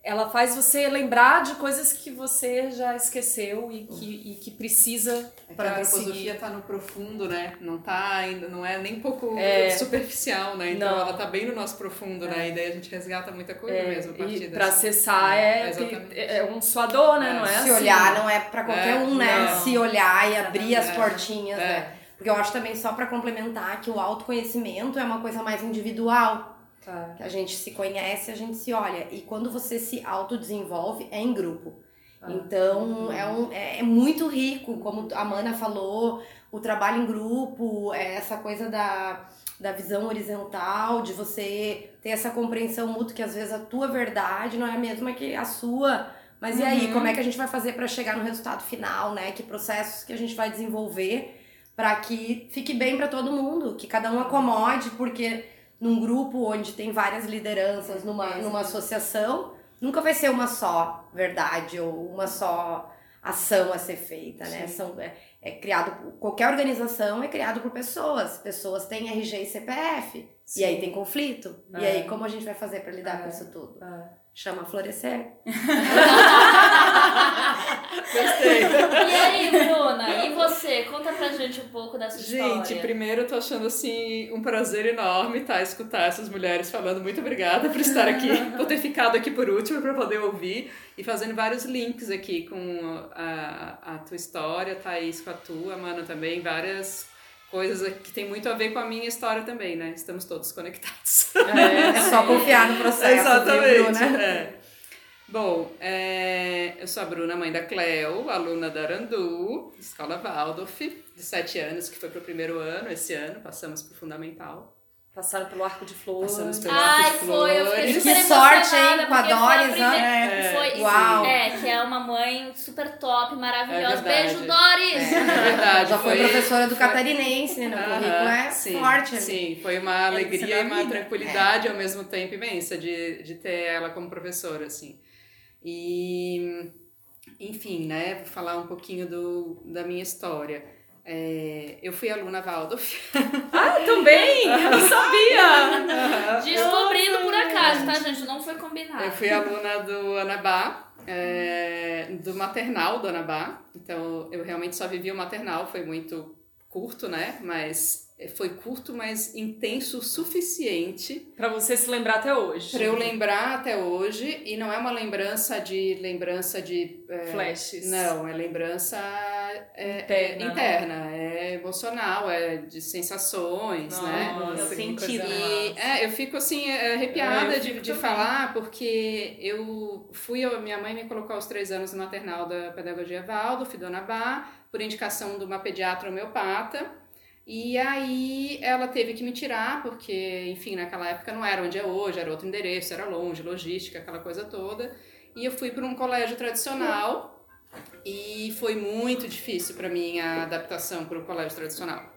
ela faz você lembrar de coisas que você já esqueceu e que, e que precisa é para a antroposofia está no profundo, né? Não tá ainda, não é nem pouco é, superficial, né? Então não. ela tá bem no nosso profundo, né? é. né? E daí a gente resgata muita coisa é, mesmo a partir Para acessar é, é, é, um suador, né? Não é Se assim. olhar não é para qualquer um, né? Não. Se olhar e abrir as portinhas, né? Porque eu acho também, só para complementar, que o autoconhecimento é uma coisa mais individual. Tá. Que a gente se conhece, a gente se olha. E quando você se autodesenvolve, é em grupo. Ah. Então, é, um, é, é, muito rico, como a Mana falou, o trabalho em grupo, é essa coisa da, da visão horizontal, de você ter essa compreensão mútua que às vezes a tua verdade não é a mesma que a sua. Mas uhum. e aí, uhum. como é que a gente vai fazer para chegar no resultado final, né? Que processos que a gente vai desenvolver para que fique bem para todo mundo, que cada um acomode, porque num grupo onde tem várias lideranças, numa, numa associação, nunca vai ser uma só verdade ou uma só ação a ser feita, né? São, é, é criado, qualquer organização é criado por pessoas. Pessoas têm RG e CPF. Sim. E aí tem conflito. É. E aí, como a gente vai fazer para lidar é. com isso tudo? Chama Florescer. Gostei. E aí, Bruna? E você? Conta pra gente um pouco dessa história. Gente, primeiro eu tô achando assim um prazer enorme tá, escutar essas mulheres falando. Muito obrigada por estar aqui, por ter ficado aqui por último para poder ouvir e fazendo vários links aqui com a, a tua história, Thaís com a tua, Mana também, várias coisas que tem muito a ver com a minha história também, né? Estamos todos conectados. É, é só confiar no processo. Exatamente. Viu, né? É. Bom, é, eu sou a Bruna, mãe da Cleo, aluna da Arandu, Escola Waldorf, de 7 anos, que foi para o primeiro ano esse ano, passamos para o Fundamental. Passaram pelo Arco de Flores. Passamos pelo Ai, Arco de Flores. Foi, eu que sorte, hein, com a Doris, né? É, foi, Uau. É, que é uma mãe super top, maravilhosa. É Beijo, Doris! É, é verdade. Já foi, foi professora do foi... catarinense, né? No uh -huh, currículo é sim, forte. Ali. Sim, foi uma alegria e uma tranquilidade ao mesmo tempo imensa de, de ter ela como professora, assim. E, enfim, né, vou falar um pouquinho do, da minha história. É, eu fui aluna Waldorf. Ah, também? Eu não sabia! Descobrindo por acaso, tá, gente? Não foi combinado. Eu fui aluna do Anabá, é, do maternal do Anabá. Então, eu realmente só vivi o maternal, foi muito curto, né? Mas foi curto, mas intenso o suficiente para você se lembrar até hoje. Para eu lembrar até hoje e não é uma lembrança de lembrança de é, flashes. Não, é lembrança é, interna, interna é emocional, é de sensações, né? Nossa, né? Sentido. E, é, eu fico assim é, arrepiada de, de falar porque eu fui minha mãe me colocou aos três anos no maternal da pedagogia Valdo, Fidona Bar, por indicação de uma pediatra homeopata. E aí ela teve que me tirar, porque, enfim, naquela época não era onde é hoje, era outro endereço, era longe, logística, aquela coisa toda. E eu fui para um colégio tradicional e foi muito difícil para mim a adaptação para o colégio tradicional.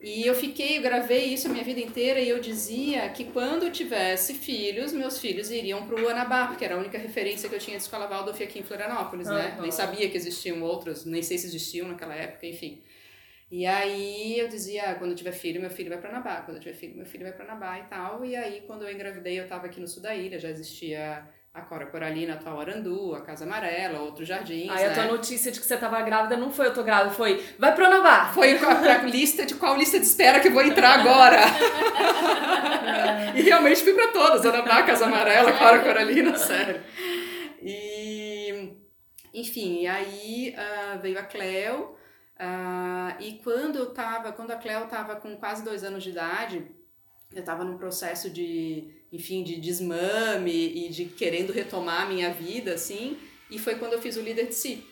E eu fiquei, eu gravei isso a minha vida inteira e eu dizia que quando eu tivesse filhos, meus filhos iriam para o Anabá, porque era a única referência que eu tinha de escola Waldorf aqui em Florianópolis, né? Nem sabia que existiam outros, nem sei se existiam naquela época, enfim. E aí eu dizia, ah, quando eu tiver filho, meu filho vai para Nabá, quando eu tiver filho, meu filho vai para Nabá e tal. E aí quando eu engravidei, eu estava aqui no sul da ilha, já existia a Cora Coralina, a atual Arandu, a Casa Amarela, outros jardins. Aí né? a tua notícia de que você estava grávida não foi eu tô grávida, foi vai pro Nabá. Foi pra lista de qual lista de espera que vou entrar agora. e realmente fui para todas, Anabá, Casa Amarela, Cora Coralina, sério. E enfim, e aí uh, veio a Cleo. Uh, e quando eu tava, quando a Cleo tava com quase dois anos de idade, eu tava num processo de, enfim, de desmame e de querendo retomar a minha vida, assim, e foi quando eu fiz o Líder de Si.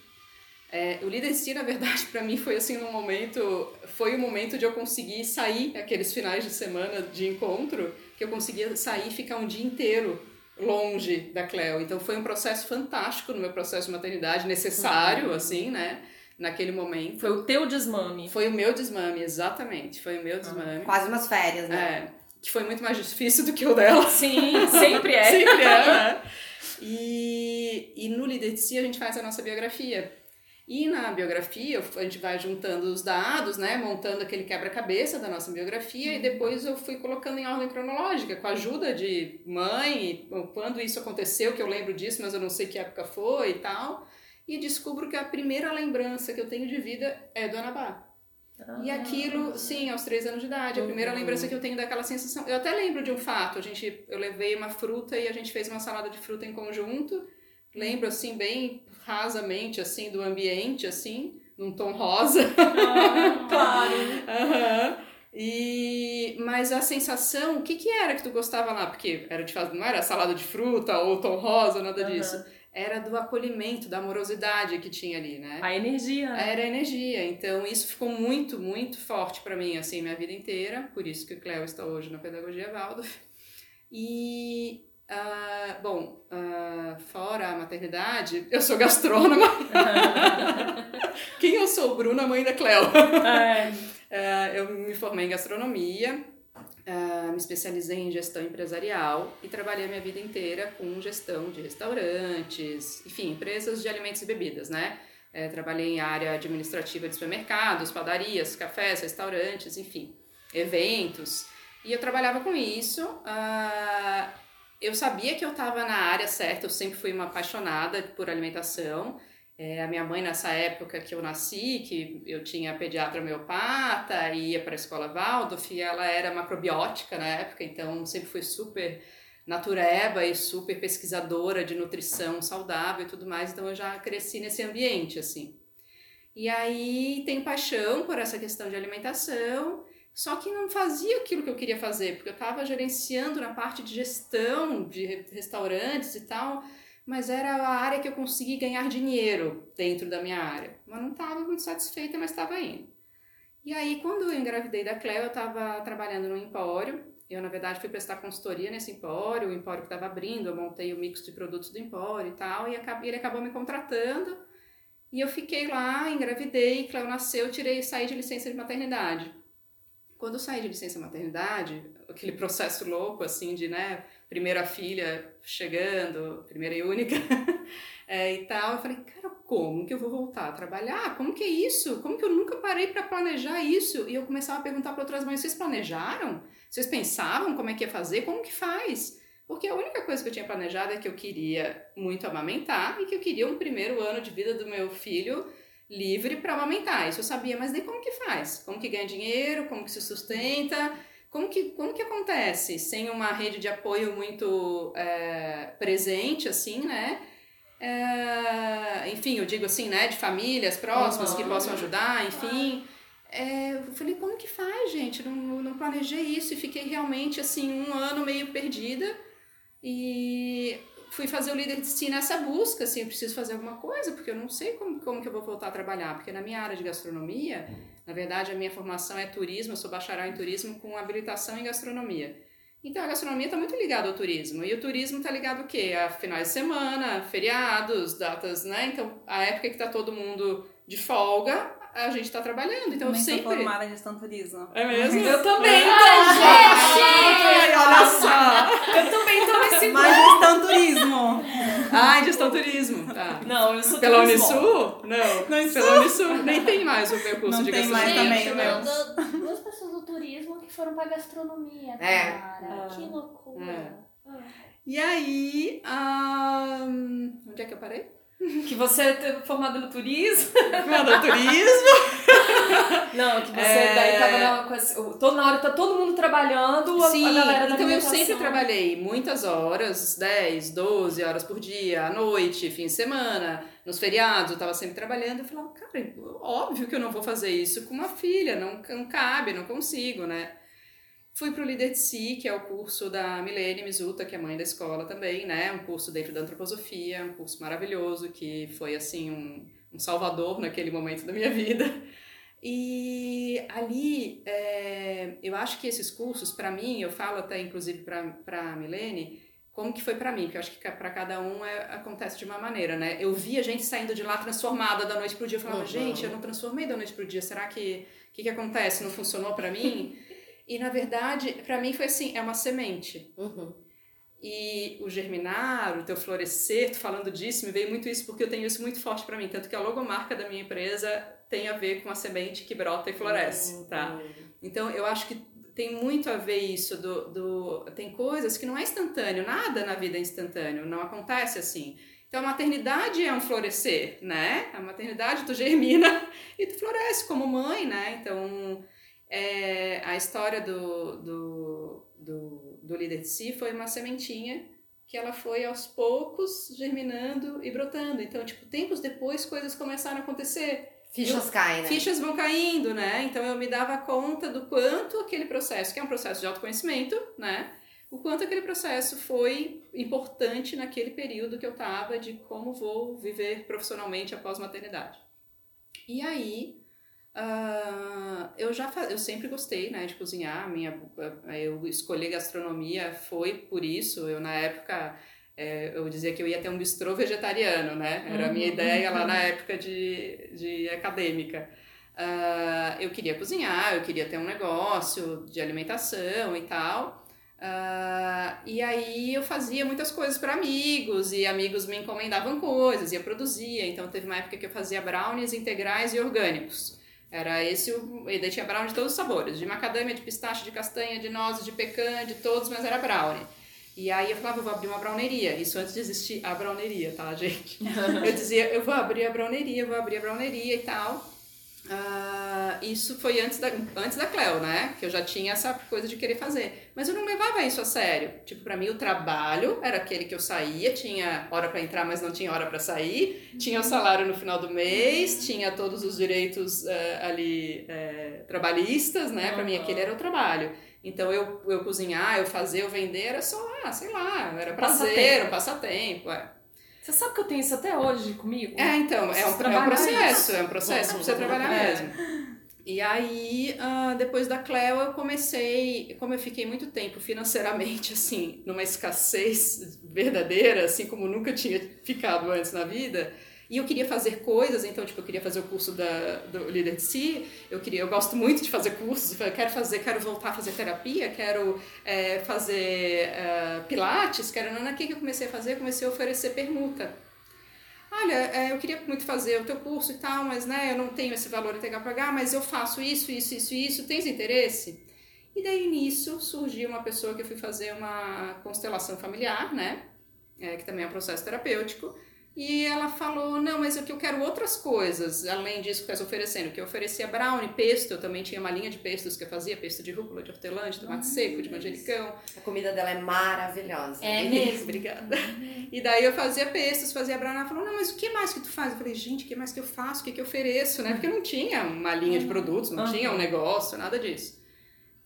É, o Líder de Si, na verdade, para mim foi assim um momento, foi o momento de eu conseguir sair aqueles finais de semana de encontro, que eu conseguia sair e ficar um dia inteiro longe da Cleo. Então foi um processo fantástico no meu processo de maternidade, necessário, uhum. assim, né? Naquele momento. Foi o teu desmame. Foi o meu desmame, exatamente. Foi o meu desmame. Quase umas férias, né? É. Que foi muito mais difícil do que o dela. Sim, sempre é. sempre é, né? E, e no Líder de Si a gente faz a nossa biografia. E na biografia, a gente vai juntando os dados, né, montando aquele quebra-cabeça da nossa biografia, e depois eu fui colocando em ordem cronológica, com a ajuda de mãe, quando isso aconteceu, que eu lembro disso, mas eu não sei que época foi e tal. E descubro que a primeira lembrança que eu tenho de vida é do Anabá. E aquilo, sim, aos três anos de idade, a primeira lembrança que eu tenho daquela sensação. Eu até lembro de um fato, a gente, eu levei uma fruta e a gente fez uma salada de fruta em conjunto. Lembro assim bem rasamente assim do ambiente assim, num tom rosa. Ah, claro. uhum. E mas a sensação, o que que era que tu gostava lá? Porque era de não era salada de fruta ou tom rosa, nada uhum. Era do acolhimento, da amorosidade que tinha ali, né? A energia. Né? Era a energia. Então isso ficou muito, muito forte para mim, assim, minha vida inteira. Por isso que o Cléo está hoje na Pedagogia Waldorf. E, uh, bom, uh, fora a maternidade, eu sou gastrônoma. Quem eu sou? Bruna, mãe da Cléo. É. Uh, eu me formei em gastronomia Uh, me especializei em gestão empresarial e trabalhei a minha vida inteira com gestão de restaurantes, enfim, empresas de alimentos e bebidas, né? É, trabalhei em área administrativa de supermercados, padarias, cafés, restaurantes, enfim, eventos. E eu trabalhava com isso. Uh, eu sabia que eu estava na área certa, eu sempre fui uma apaixonada por alimentação. É, a minha mãe, nessa época que eu nasci, que eu tinha pediatra homeopata e ia para a escola Waldorf, ela era macrobiótica na época, então sempre foi super natureba e super pesquisadora de nutrição saudável e tudo mais, então eu já cresci nesse ambiente, assim. E aí tenho paixão por essa questão de alimentação, só que não fazia aquilo que eu queria fazer, porque eu estava gerenciando na parte de gestão de restaurantes e tal, mas era a área que eu consegui ganhar dinheiro dentro da minha área. Mas não estava muito satisfeita, mas estava indo. E aí, quando eu engravidei da Cleo, eu estava trabalhando no empório. Eu, na verdade, fui prestar consultoria nesse empório, o empório que estava abrindo, eu montei o mix de produtos do empório e tal, e ele acabou me contratando. E eu fiquei lá, engravidei, Cleo nasceu, tirei, saí de licença de maternidade. Quando eu saí de licença maternidade, aquele processo louco, assim, de, né, primeira filha chegando, primeira e única, é, e tal. Eu falei, cara, como que eu vou voltar a trabalhar? Como que é isso? Como que eu nunca parei para planejar isso? E eu começava a perguntar para outras mães: vocês planejaram? Vocês pensavam como é que ia fazer? Como que faz? Porque a única coisa que eu tinha planejado é que eu queria muito amamentar e que eu queria um primeiro ano de vida do meu filho livre para amamentar. Isso eu sabia, mas nem como que faz? Como que ganha dinheiro? Como que se sustenta? Como que, como que acontece sem uma rede de apoio muito é, presente, assim, né? É, enfim, eu digo assim, né? De famílias próximas uhum. que possam ajudar, enfim. É, eu falei, como que faz, gente? Não, não planejei isso e fiquei realmente, assim, um ano meio perdida. E fui fazer o líder de si nessa busca, assim, eu preciso fazer alguma coisa, porque eu não sei como, como que eu vou voltar a trabalhar, porque na minha área de gastronomia, na verdade, a minha formação é turismo, eu sou bacharel em turismo com habilitação em gastronomia. Então, a gastronomia está muito ligada ao turismo. E o turismo está ligado o quê? A finais de semana, feriados, datas, né? Então, a época que está todo mundo de folga, a gente tá trabalhando. Então também eu sempre. Sou formada em gestão turismo. É mesmo? Eu também, então, gente! olha só! Eu também tô nesse Mas gestão turismo. Ah, gestão turismo. Tá. Não, eu sou Pela turismo. Unisul? Não. Não Pela Unisul. Nem tem mais o meu curso Não de tem gastronomia. mais também, eu meu. dou duas pessoas do turismo que foram pra gastronomia, É. cara. Que loucura. É. Ah. E aí, ahn, onde é que eu parei? Que você é formada no turismo. Formada turismo. Não, que você É. daí tava na, na hora tá todo mundo trabalhando, Sim, a galera da então eu sempre trabalhei muitas horas, 10, 12 horas por dia, à noite, fim de semana, nos feriados, eu tava sempre trabalhando. Eu falava, cara, óbvio que eu não vou fazer isso com uma filha, não, não cabe, não consigo, né? Fui pro Líder de Si, que é o curso da Milene Mizuta, que é mãe da escola também, né? Um curso dentro da antroposofia, um curso maravilhoso, que foi, assim, um, um salvador naquele momento da minha vida. E ali, é, eu acho que esses cursos, para mim, eu falo até inclusive para a Milene, como que foi para mim, porque eu acho que para cada um é, acontece de uma maneira, né? Eu via gente saindo de lá transformada da noite pro dia, eu falava, Uhum. gente, eu não transformei da noite pro dia, será que o que, que acontece? Não funcionou para mim? E na verdade, para mim foi assim, é uma semente. Uhum. E o germinar, o teu florescer, tu falando disso, me veio muito isso porque eu tenho isso muito forte para mim. Tanto que a logomarca da minha empresa tem a ver com a semente que brota e floresce, uhum. tá? Então eu acho que tem muito a ver isso do, do tem coisas que não é instantâneo, nada na vida é instantâneo, não acontece assim. Então a maternidade é um florescer, né? A maternidade tu germina e tu floresce como mãe, né? Então é, a história do, do, do, do líder de si foi uma sementinha que ela foi aos poucos germinando e brotando. Então, tipo, tempos depois coisas começaram a acontecer. Fichas eu, caem, né? Fichas vão caindo, né? Então eu me dava conta do quanto aquele processo, que é um processo de autoconhecimento, né? O quanto aquele processo foi importante naquele período que eu tava de como vou viver profissionalmente após maternidade. E aí, uh, eu já eu sempre gostei, né, de cozinhar. Minha, eu escolhi gastronomia foi por isso. Eu na época é, eu dizia que eu ia ter um bistrô vegetariano, né? Era a minha uhum. ideia lá na época de, de acadêmica. Uh, eu queria cozinhar, eu queria ter um negócio de alimentação e tal. Uh, e aí eu fazia muitas coisas para amigos e amigos me encomendavam coisas e eu produzia. Então teve uma época que eu fazia brownies integrais e orgânicos. Era esse o. E daí tinha brownie de todos os sabores: de macadâmia, de pistache, de castanha, de nozes, de pecan, de todos, mas era brownie. E aí eu falava, eu vou abrir uma browneria. Isso antes de existir a browneria, tá, gente? eu dizia, eu vou abrir a browneria, vou abrir a browneria e tal. Uh, isso foi antes da, antes da Cleo, né? Que eu já tinha essa coisa de querer fazer. Mas eu não levava isso a sério. Tipo, para mim o trabalho era aquele que eu saía, tinha hora para entrar, mas não tinha hora para sair, tinha o salário no final do mês, tinha todos os direitos uh, ali uh, trabalhistas, né? Para mim aquele era o trabalho. Então eu, eu cozinhar, eu fazer, eu vender era só, ah, sei lá, era prazer, um passatempo. É. Você sabe que eu tenho isso até hoje comigo? É, então, é um, é um, processo, é um processo pra você trabalhar é. mesmo. E aí, uh, depois da Cleo, eu comecei, como eu fiquei muito tempo financeiramente, assim, numa escassez verdadeira, assim como nunca tinha ficado antes na vida, e eu queria fazer coisas, então, tipo, eu queria fazer o curso da, do Líder de Si, eu queria, eu gosto muito de fazer cursos, eu quero fazer, quero voltar a fazer terapia, quero é, fazer uh, pilates, quero, não, o que eu comecei a fazer? Eu comecei a oferecer permuta. Olha, é, eu queria muito fazer o teu curso e tal, mas, né, eu não tenho esse valor a pagar, mas eu faço isso, isso, isso, isso, tens interesse? E daí, nisso, surgiu uma pessoa que eu fui fazer uma constelação familiar, né, é, que também é um processo terapêutico, e ela falou: Não, mas é que eu quero outras coisas, além disso que estás oferecendo. Que eu oferecia brownie, pesto, eu também tinha uma linha de pestos que eu fazia: pesto de rúcula, de hortelã, de tomate ah, seco, de manjericão. A comida dela é maravilhosa. É mesmo? Obrigada. E daí eu fazia pestos, fazia brownie. Ela falou: Não, mas o que mais que tu faz? Eu falei: Gente, o que mais que eu faço? O que, que eu ofereço? Né? Porque não tinha uma linha de produtos, não uhum. tinha um negócio, nada disso.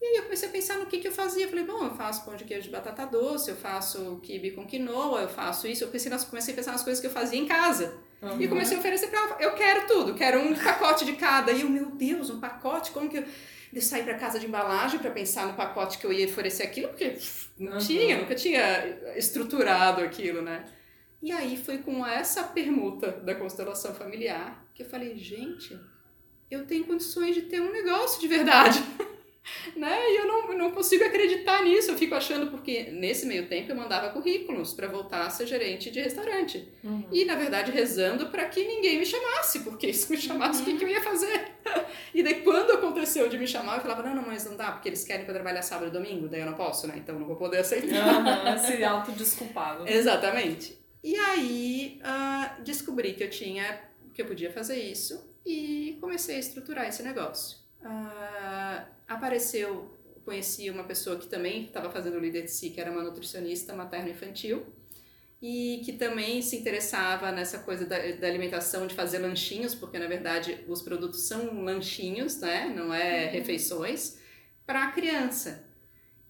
E aí eu comecei a pensar no que, que eu fazia. Eu falei, bom, eu faço pão de queijo de batata doce, eu faço quibe com quinoa, eu faço isso. Eu pensei nas, comecei a pensar nas coisas que eu fazia em casa. Uhum. E comecei a oferecer para ela, eu quero tudo, quero um pacote de cada. E eu, meu Deus, um pacote? Como que eu... Eu saí para casa de embalagem para pensar no pacote que eu ia oferecer aquilo, porque não uhum. tinha, nunca tinha estruturado aquilo, né? E aí foi com essa permuta da constelação familiar que eu falei, gente, eu tenho condições de ter um negócio de verdade. né? E eu não, não consigo acreditar nisso. Eu fico achando, porque nesse meio tempo eu mandava currículos para voltar a ser gerente de restaurante. Uhum. E, na verdade, rezando para que ninguém me chamasse, porque se me chamasse, o que, que eu ia fazer? e daí, quando aconteceu de me chamar, eu falava: não, não, mas não dá, porque eles querem para trabalhar sábado e domingo, daí eu não posso, né? Então não vou poder aceitar. Uhum, se autodesculpava. Exatamente. E aí uh, descobri que eu tinha, que eu podia fazer isso e comecei a estruturar esse negócio. Uh, apareceu, conheci uma pessoa que também estava fazendo o líder de si, que era uma nutricionista materno-infantil, e que também se interessava nessa coisa da, da, alimentação, de fazer lanchinhos, porque na verdade os produtos são lanchinhos, né? não é uhum. refeições, para a criança.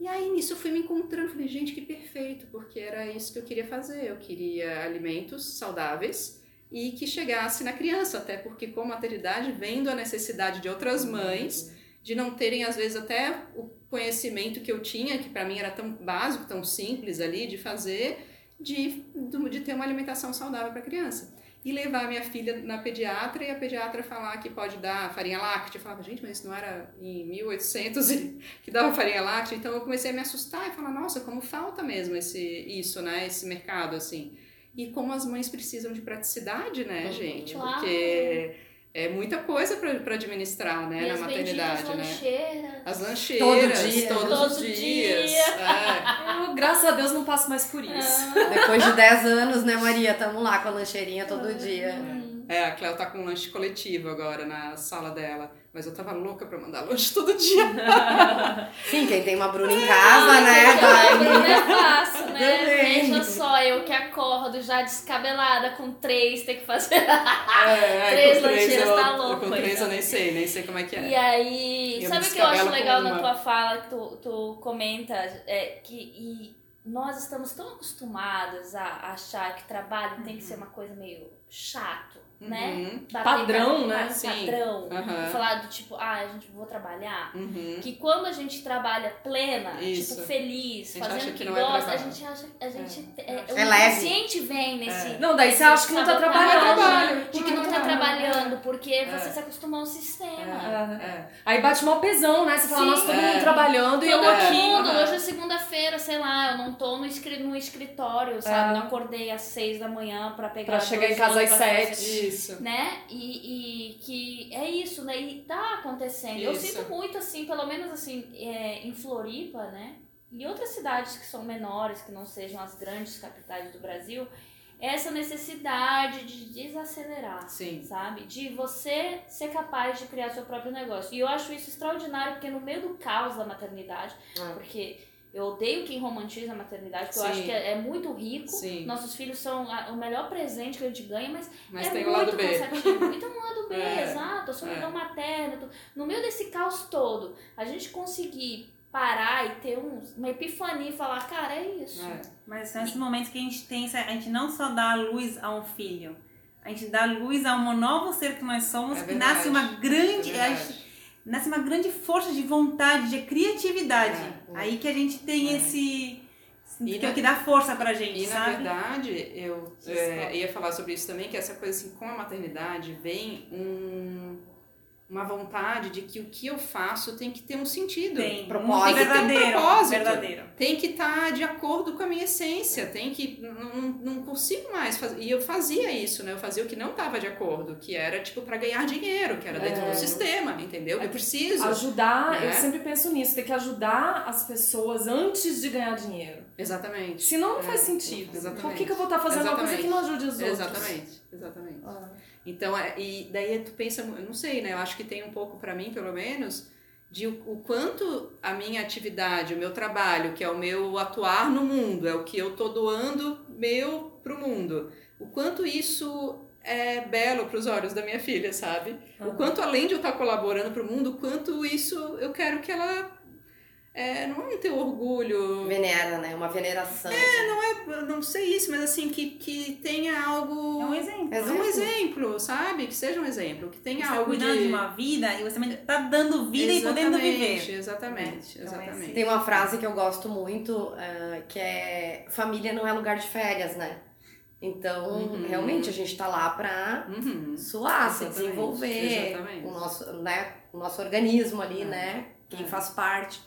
E aí nisso eu fui me encontrando, falei, gente, que perfeito, porque era isso que eu queria fazer. Eu queria alimentos saudáveis e que chegasse na criança, até porque com a maternidade, vendo a necessidade de outras mães, de não terem às vezes até o conhecimento que eu tinha, que para mim era tão básico, tão simples ali de fazer, de, de ter uma alimentação saudável para a criança. e levar minha filha na pediatra e a pediatra falar que pode dar farinha láctea. Eu falava, gente, mas isso não era em 1800 que dava farinha láctea? Então eu comecei a me assustar e falar, nossa, como falta mesmo esse, isso, né? Esse mercado, assim. E como as mães precisam de praticidade, né, gente? Claro. Porque é muita coisa para administrar, né, E na as maternidade, né? lancheiras. As lancheiras, Todo dia. todos Todo os dia. dias. É. Eu, graças a Deus, não passo mais por isso. Depois de 10 anos, né, Maria? Tamo lá com a lancheirinha todo dia. É, a Cleo tá com um lanche coletivo agora na sala dela. Mas eu tava louca pra mandar lanche todo dia. Sim, quem tem uma Bruna em casa, né? Porque Vai. o Bruno é fácil, né? Também. Veja só, eu que acordo já descabelada com três, tem que fazer. É, Três lancheiras eu, tá louco, Com três então. eu nem sei, nem sei como é que é. E aí, Eu sabe o que eu acho legal com na uma. tua fala que tu, tu comenta? É que e nós estamos tão acostumadas a achar que trabalho tem que ser uma coisa meio chato, né? Uhum. Bater Padrão, pa- né? Sim. Padrão. Aham. Falar do tipo, ah, a gente vou trabalhar. Uhum. Que quando a gente trabalha plena, Isso. tipo, feliz, A gente fazendo acha o que que, não é gosta, a trabalho. gente acha. A gente, é, É. o É leve. inconsciente vem nesse. Não, daí você acha que não tá trabalhando. trabalho. De que não tá trabalhando, porque É. você se acostumou ao sistema. É. Aí bate mó pesão, né? Você fala, Sim. nossa, todo mundo É. trabalhando e eu aqui. Mundo, aham. hoje é segunda-feira, sei lá, eu não tô no, escri no escritório, sabe? É. Não acordei às seis da manhã pra pegar Pra chegar em casa às sete. Isso. Né? E, e que é isso, né? E tá acontecendo. Eu Isso. sinto muito, assim, pelo menos assim, é, em Floripa, né? E outras cidades que são menores, que não sejam as grandes capitais do Brasil, essa necessidade de desacelerar Sim. sabe? De você ser capaz de criar seu próprio negócio. E eu acho isso extraordinário, porque no meio do caos da maternidade, Ah. porque eu odeio quem romantiza a maternidade, porque eu Sim. acho que é, é muito rico. Sim. Nossos filhos são a- o melhor presente que a gente ganha, mas, Mas é tem muito lado B. cansativo. E tem um lado B, É, exato, a solidão é. materna. No meio desse caos todo, a gente conseguir parar e ter um, uma epifania e falar, cara, é isso. É. Mas são esses momentos que a gente tem, a gente não só dá a luz a um filho, a gente dá luz a um novo ser que nós somos, É que nasce uma grande, É gente- nasce uma grande força de vontade, de criatividade. É, Aí que a gente tem É. esse E que, na- que dá força pra gente, E na sabe? verdade, eu é, ia falar sobre isso também, que essa coisa assim, com a maternidade vem um, uma vontade de que o que eu faço tem que ter um sentido. tem propósito. verdadeiro, Tem que ter um propósito. verdadeiro. Tem que estar de acordo com a minha essência, tem que. Não, não, consigo mais fazer. E eu fazia isso, né? Eu fazia o que não estava de acordo, que era tipo para ganhar dinheiro, que era dentro É. do sistema, entendeu? Eu preciso. Ajudar, eu Né? sempre penso nisso, tem que ajudar as pessoas antes de ganhar dinheiro. Exatamente. Senão não É, faz sentido. exatamente. Por que, que eu vou estar fazendo uma coisa que não ajude os outros? Exatamente, exatamente. Ah. Então, é, e daí tu pensa, eu não sei, né? Eu acho que tem um pouco pra mim, pelo menos, de o, o quanto a minha atividade, o meu trabalho, que é o meu atuar no mundo, é o que eu tô doando meu pro mundo. O quanto isso é belo pros olhos da minha filha, sabe? O quanto além de eu estar colaborando pro mundo, o quanto isso eu quero que ela é, não é um ter orgulho, Venera, né? Uma veneração. eu não sei isso, mas assim, que, que tenha algo. É um exemplo. É um exemplo, sabe? Que seja um exemplo, que tenha Você tá algo cuidando de... de uma vida e você também tá dando vida e podendo viver. Exatamente, Então, é exatamente. Tem uma frase que eu gosto muito, ah, que é família não é lugar de férias, né? Então, Uhum. realmente, a gente tá lá pra Uhum. suar, se Exatamente, desenvolver, exatamente. o nosso, né, o nosso organismo ali, É. né? Quem É. faz parte.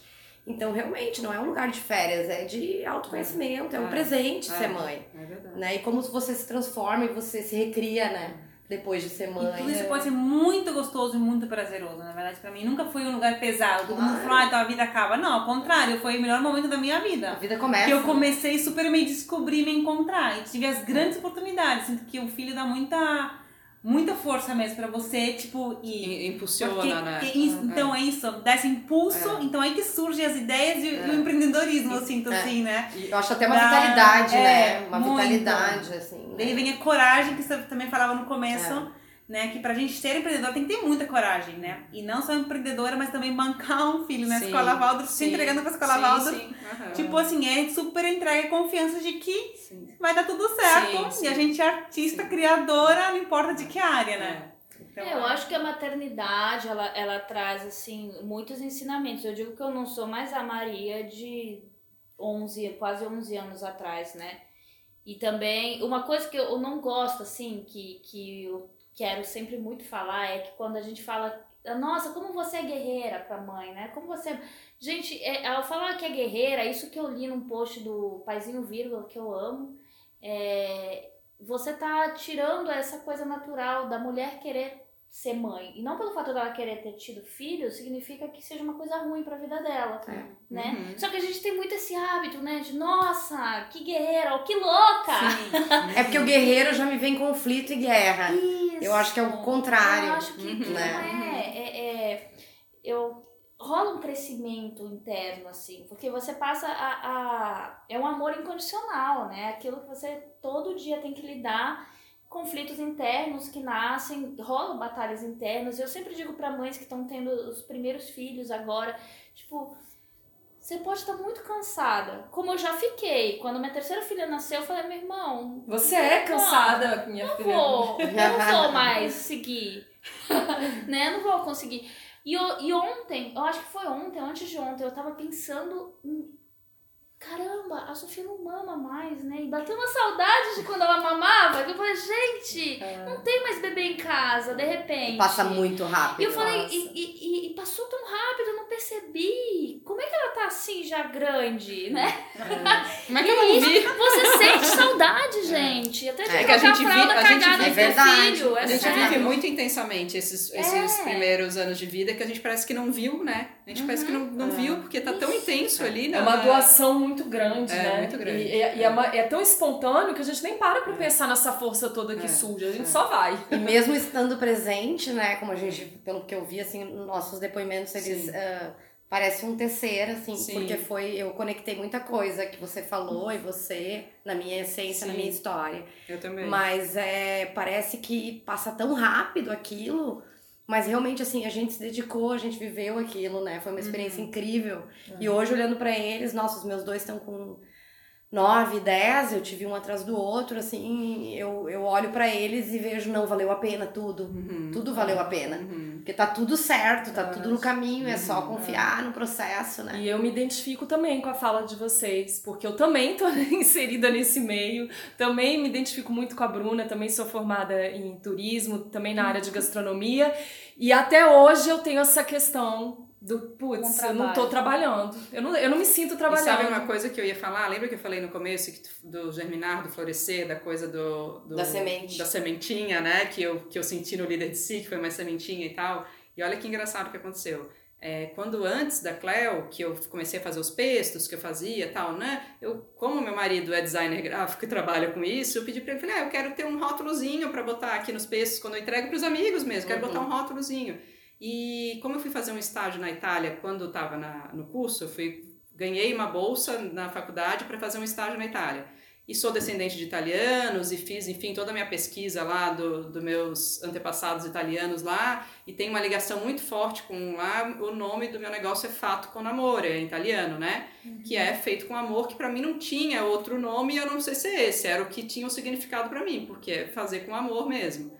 Então, realmente, não é um lugar de férias, é de autoconhecimento, é, um É. presente É. ser mãe, É verdade. né? E como você se transforma e você se recria, né? Depois de ser mãe. E tudo isso pode ser muito gostoso e muito prazeroso. Na verdade, pra mim nunca foi um lugar pesado. Todo mundo falou, ah, então a vida acaba. Não, ao contrário, foi o melhor momento da minha A vida. vida começa. Que eu comecei super me descobrir, me encontrar. E tive as grandes oportunidades. Sinto que o filho dá muita, muita força mesmo pra você, tipo. I- Impulsiona, Porque- né? isso- então é isso, dá esse impulso, então é que surgem as ideias e, e o empreendedorismo, eu sinto É. assim, né? Eu acho até uma Dá- vitalidade, é, né? Uma muito. vitalidade, assim. né? Daí vem a coragem, que você também falava no começo, É. né? Que pra gente ser empreendedor tem que ter muita coragem, né? E não só empreendedora, mas também bancar um filho, né? Sim, Escola Waldorf, se entregando pra Escola sim, Waldorf. sim, aham. Tipo assim, é super entrega e confiança de que Sim. vai dar tudo certo. Sim, E a gente é artista, Sim. criadora, não importa de que área, né? Então, É, eu acho que a maternidade, ela, ela traz, assim, muitos ensinamentos. Eu digo que eu não sou mais a Maria de 11, quase 11 anos atrás, né? E também, uma coisa que eu não gosto, assim, que, que eu quero sempre muito falar, é que quando a gente fala, nossa, como você é guerreira pra mãe, né? Como você. Gente, é, ao falar que é guerreira, isso que eu li num post do Paizinho Vírgula, que eu amo, é, você tá tirando essa coisa natural da mulher querer ser mãe. E não pelo fato dela querer ter tido filho, significa que seja uma coisa ruim pra vida dela, é. né? Uhum. Só que a gente tem muito esse hábito, né? De, nossa, que guerreira, ou que louca! é porque o guerreiro já me vem conflito e guerra. Isso. Eu acho que é o contrário. Eu acho que uhum. não é. é, é eu, rola um crescimento interno, assim, porque você passa a, a... É um amor incondicional, né? Aquilo que você todo dia tem que lidar conflitos internos que nascem, rolam batalhas internas. Eu sempre digo para mães que estão tendo os primeiros filhos agora, tipo, você pode estar muito cansada, como eu já fiquei. Quando minha terceira filha nasceu, eu falei, meu irmão. Você é cansada, minha não filha. Vou, não vou mais seguir. né? Não vou conseguir. E, eu, e ontem, eu acho que foi ontem, antes de ontem, eu tava pensando em caramba, a Sofia não mama mais, né? E bateu uma saudade de quando ela mamava, que eu falei, gente, é. não tem mais bebê em casa, de repente. Passa muito rápido. E eu falei, e, e, e, passou tão rápido, eu não percebi. Como é que ela tá assim já grande, né? É. Como é que eu não vi? Você sente saudade, gente. Até de é que a gente vive, a gente é verdade. Filho, é a gente sério. vive muito intensamente esses, esses é. primeiros anos de vida que a gente parece que não viu, né? A gente uhum. parece que não, não viu, porque tá tão intenso ali. É uma doação muito grande, é, né? Muito grande. E, e, e é, é, tão espontâneo que a gente nem para pra é. pensar nessa força toda que é, surge, a gente é. só vai. E mesmo estando presente, né? Como a gente, pelo que eu vi, assim, nossos depoimentos, eles. Uh, parece um tecer, assim, Sim. porque foi. Eu conectei muita coisa que você falou e você, na minha essência, Sim. na minha história. Eu também. Mas é, parece que passa tão rápido aquilo. Mas realmente, assim, a gente se dedicou, a gente viveu aquilo, né? Foi uma experiência uhum. incrível. Uhum. E hoje, olhando para eles, nossa, os meus dois estão com 9, 10, eu tive um atrás do outro, assim, eu, eu olho para eles e vejo, não, valeu a pena tudo. Uhum. Tudo valeu a pena. Uhum. Porque tá tudo certo, tá tudo no caminho, é só uhum. confiar no processo, né? E eu me identifico também com a fala de vocês, porque eu também tô inserida nesse meio, também me identifico muito com a Bruna, também sou formada em turismo, também na área de gastronomia, e até hoje eu tenho essa questão do putz, eu não tô trabalhando. Eu não, eu não me sinto trabalhando. E sabe uma coisa que eu ia falar? Lembra que eu falei no começo que, do germinar, do florescer, da coisa do, do, da semente. Da sementinha, né? Que eu, que eu senti no líder de si, que foi uma sementinha e tal. E olha que engraçado que aconteceu. É, quando antes da Cleo, que eu comecei a fazer os pestos que eu fazia tal, né? Eu, como meu marido é designer gráfico e trabalha com isso, eu pedi para ele, falei, ah, eu quero ter um rótulozinho para botar aqui nos pestos quando eu entrego para os amigos mesmo, quero uhum. botar um rótulozinho. E como eu fui fazer um estágio na Itália quando eu estava no curso, eu fui, ganhei uma bolsa na faculdade para fazer um estágio na Itália. E sou descendente de italianos e fiz, enfim, toda a minha pesquisa lá dos do meus antepassados italianos lá e tem uma ligação muito forte com lá, o nome do meu negócio é Fato com Amore, é italiano, né? Uhum. Que é feito com amor, que para mim não tinha outro nome e eu não sei se é esse, era o que tinha o um significado para mim, porque é fazer com amor mesmo.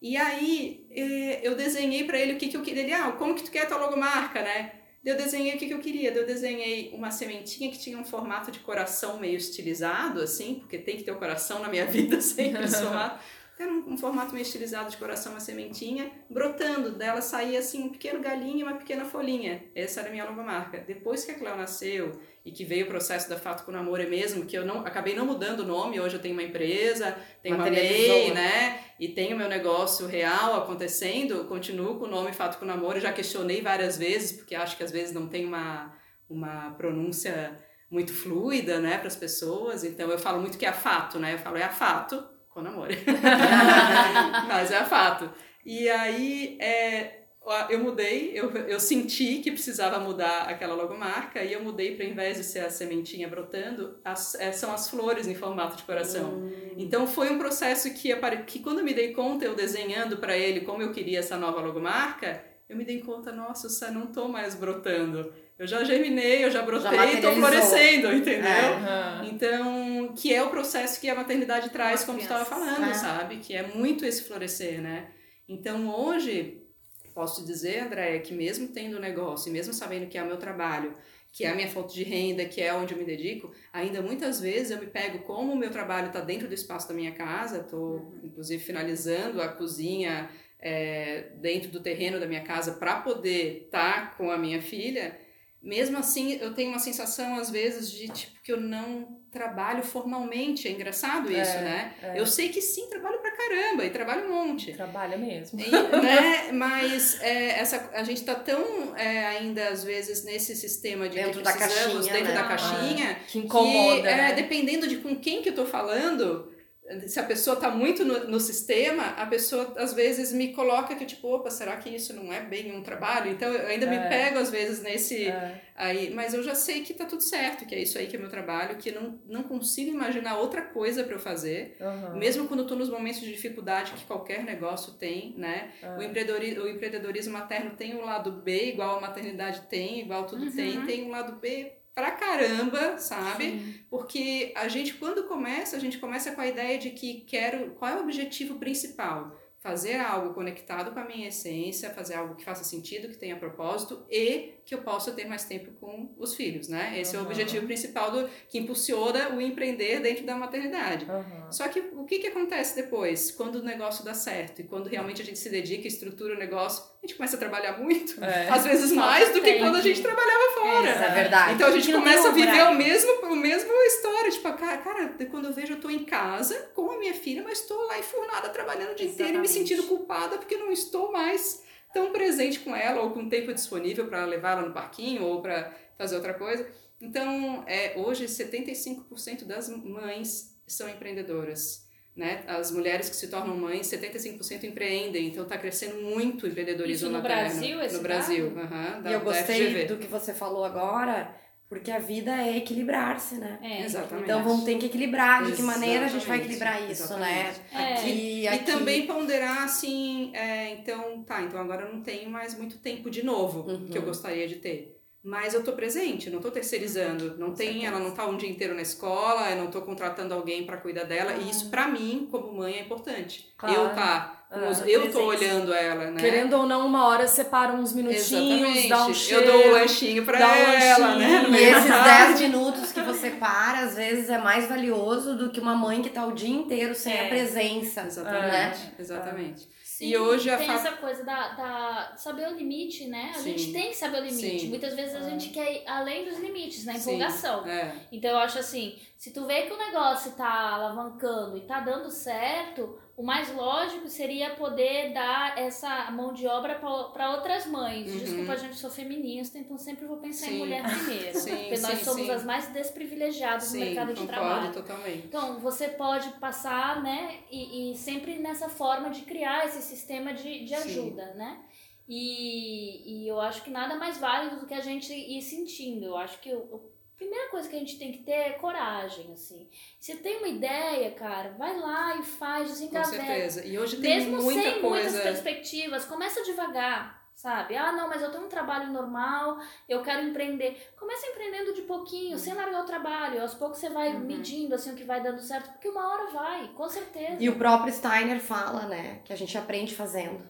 E aí eh, eu desenhei para ele o que, que eu queria. Ele, ah, como que tu quer a tua logomarca, né? Eu desenhei o que, que eu queria. Eu desenhei uma sementinha que tinha um formato de coração meio estilizado, assim, porque tem que ter o coração na minha vida sempre formato. Era um, um, formato meio estilizado de coração, uma sementinha, brotando. Dela saía assim um pequeno galinho e uma pequena folhinha. Essa era a minha logomarca. Depois que a Cléo nasceu e que veio o processo da Fato com Namoro é mesmo, que eu não acabei não mudando o nome, hoje eu tenho uma empresa, tenho uma MEI, né? E tenho meu negócio real acontecendo, continuo com o nome Fato com Namoro, já questionei várias vezes, porque acho que às vezes não tem uma, uma pronúncia muito fluida, né, para as pessoas. Então eu falo muito que é a fato, né? Eu falo é a fato com namoro. Mas é fato. E aí é, eu mudei, eu, eu senti que precisava mudar aquela logomarca e eu mudei para, ao invés de ser a sementinha brotando, as, é, são as flores em formato de coração. Hum. Então foi um processo que, que quando eu me dei conta, eu desenhando para ele como eu queria essa nova logomarca, eu me dei conta, nossa, eu não tô mais brotando. Eu já germinei, eu já brotei, já tô florescendo, entendeu? É. Então, que é o processo que a maternidade traz, como tu estava falando, é. sabe? Que é muito esse florescer, né? Então, hoje, posso te dizer, Andréia, que mesmo tendo negócio e mesmo sabendo que é o meu trabalho, que é a minha fonte de renda, que é onde eu me dedico, ainda muitas vezes eu me pego como o meu trabalho está dentro do espaço da minha casa, estou uhum. inclusive finalizando a cozinha é, dentro do terreno da minha casa para poder estar tá com a minha filha. Mesmo assim, eu tenho uma sensação às vezes de tipo que eu não trabalho formalmente. É engraçado isso, é, né? É. Eu sei que sim, trabalho pra caramba e trabalho um monte. Trabalha mesmo. E, né? Mas é, essa, a gente tá tão é, ainda, às vezes, nesse sistema de dentro da caixinha, dentro né? da caixinha, que incomoda. Que, é, né? dependendo de com quem que eu tô falando, se a pessoa está muito no, no, sistema, a pessoa às vezes me coloca que tipo, opa, será que isso não é bem um trabalho? Então eu ainda é. me pego às vezes nesse é. aí, mas eu já sei que tá tudo certo, que é isso aí que é meu trabalho, que não, não consigo imaginar outra coisa para eu fazer, uhum. mesmo quando eu tô nos momentos de dificuldade que qualquer negócio tem, né? Uhum. O, empreendedorismo, o empreendedorismo materno tem o lado B, igual a maternidade tem, igual tudo uhum. tem, tem um lado B pra caramba, sabe? Sim. Porque a gente, quando começa, a gente começa com a ideia de que quero. Qual é o objetivo principal? Fazer algo conectado com a minha essência, fazer algo que faça sentido, que tenha propósito e que eu possa ter mais tempo com os filhos, né? Esse uhum. é o objetivo principal do que impulsiona o empreender dentro da maternidade. Uhum. Só que o que, que acontece depois, quando o negócio dá certo e quando realmente a gente se dedica, estrutura o negócio, a gente começa a trabalhar muito, é. às vezes mais do que quando a gente trabalhava fora. É, é verdade. Então a gente começa a viver o mesmo, o mesmo história, tipo, cara, cara, quando eu vejo eu tô em casa com a minha filha, mas estou lá enfurnada trabalhando o dia Exatamente. inteiro e me sentindo culpada porque não estou mais tão presente com ela ou com tempo disponível para levar ela no parquinho ou para fazer outra coisa. Então, é, hoje 75% das mães são empreendedoras. Né? As mulheres que se tornam mães, 75% empreendem, então está crescendo muito o empreendedorismo Isso no materno. Brasil, esse No Brasil, uhum, da, e eu gostei do que você falou agora, porque a vida é equilibrar-se, né? É, Exatamente. Então vamos ter que equilibrar. De que maneira a gente vai equilibrar isso, né? Exatamente. né? É. Aqui, aqui... E também ponderar assim, é, então, tá, então agora eu não tenho mais muito tempo de novo uhum. que eu gostaria de ter. Mas eu tô presente, não tô terceirizando. Não tem, ela não tá um dia inteiro na escola, eu não tô contratando alguém para cuidar dela. E isso, para mim, como mãe, é importante. Claro. Eu tá ah, eu tô olhando ela, né? Querendo ou não, uma hora separa uns minutinhos, Exatamente. dá um cheiro. Eu dou o lanchinho pra ela, um né? E esses 10 minutos que você para, às vezes é mais valioso do que uma mãe que tá o dia inteiro sem é. a presença. Exatamente. Né? Exatamente. Sim, e hoje a tem fa... essa coisa da, da saber o limite, né? A Sim. gente tem que saber o limite. Sim. Muitas vezes a gente quer ir além dos limites, na empolgação. É. Então eu acho assim, se tu vê que o negócio tá alavancando e tá dando certo, o mais lógico seria poder dar essa mão de obra para outras mães. Uhum. Desculpa, a gente, sou feminista, então sempre vou pensar sim. em mulher primeiro. sim, porque sim, nós somos as mais desprivilegiadas no mercado de trabalho. Totalmente. Então, você pode passar, né, e, e, sempre nessa forma de criar esse sistema de, de ajuda, né? E, e eu acho que nada mais válido do que a gente ir sentindo. Eu acho que o primeira coisa que a gente tem que ter é coragem, assim. Você tem uma ideia, cara, vai lá e faz, desengaveta. Com certeza. E hoje tem Mesmo muita sem coisa... muitas perspectivas, começa devagar, sabe? Ah, não, mas eu tenho um trabalho normal, eu quero empreender. Começa empreendendo de pouquinho, uhum. sem largar o trabalho. Aos poucos você vai uhum. medindo, assim, o que vai dando certo, porque uma hora vai, com certeza. E o próprio Steiner fala, né, que a gente aprende fazendo.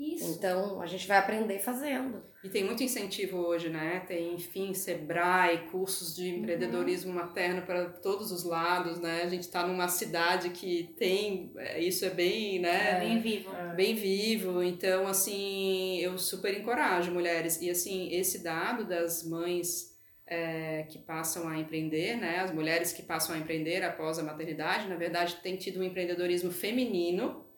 Isso. Então, a gente vai aprender fazendo. E tem muito incentivo hoje, né? Tem, enfim, Sebrae, cursos de empreendedorismo uhum. materno para todos os lados, né? A gente está numa cidade que tem, é, isso é bem, né? É, bem vivo. É. Bem vivo. Então, assim, eu super encorajo mulheres. E, assim, esse dado das mães é, que passam a empreender, né? As mulheres que passam a empreender após a maternidade, na verdade, tem tido um empreendedorismo feminino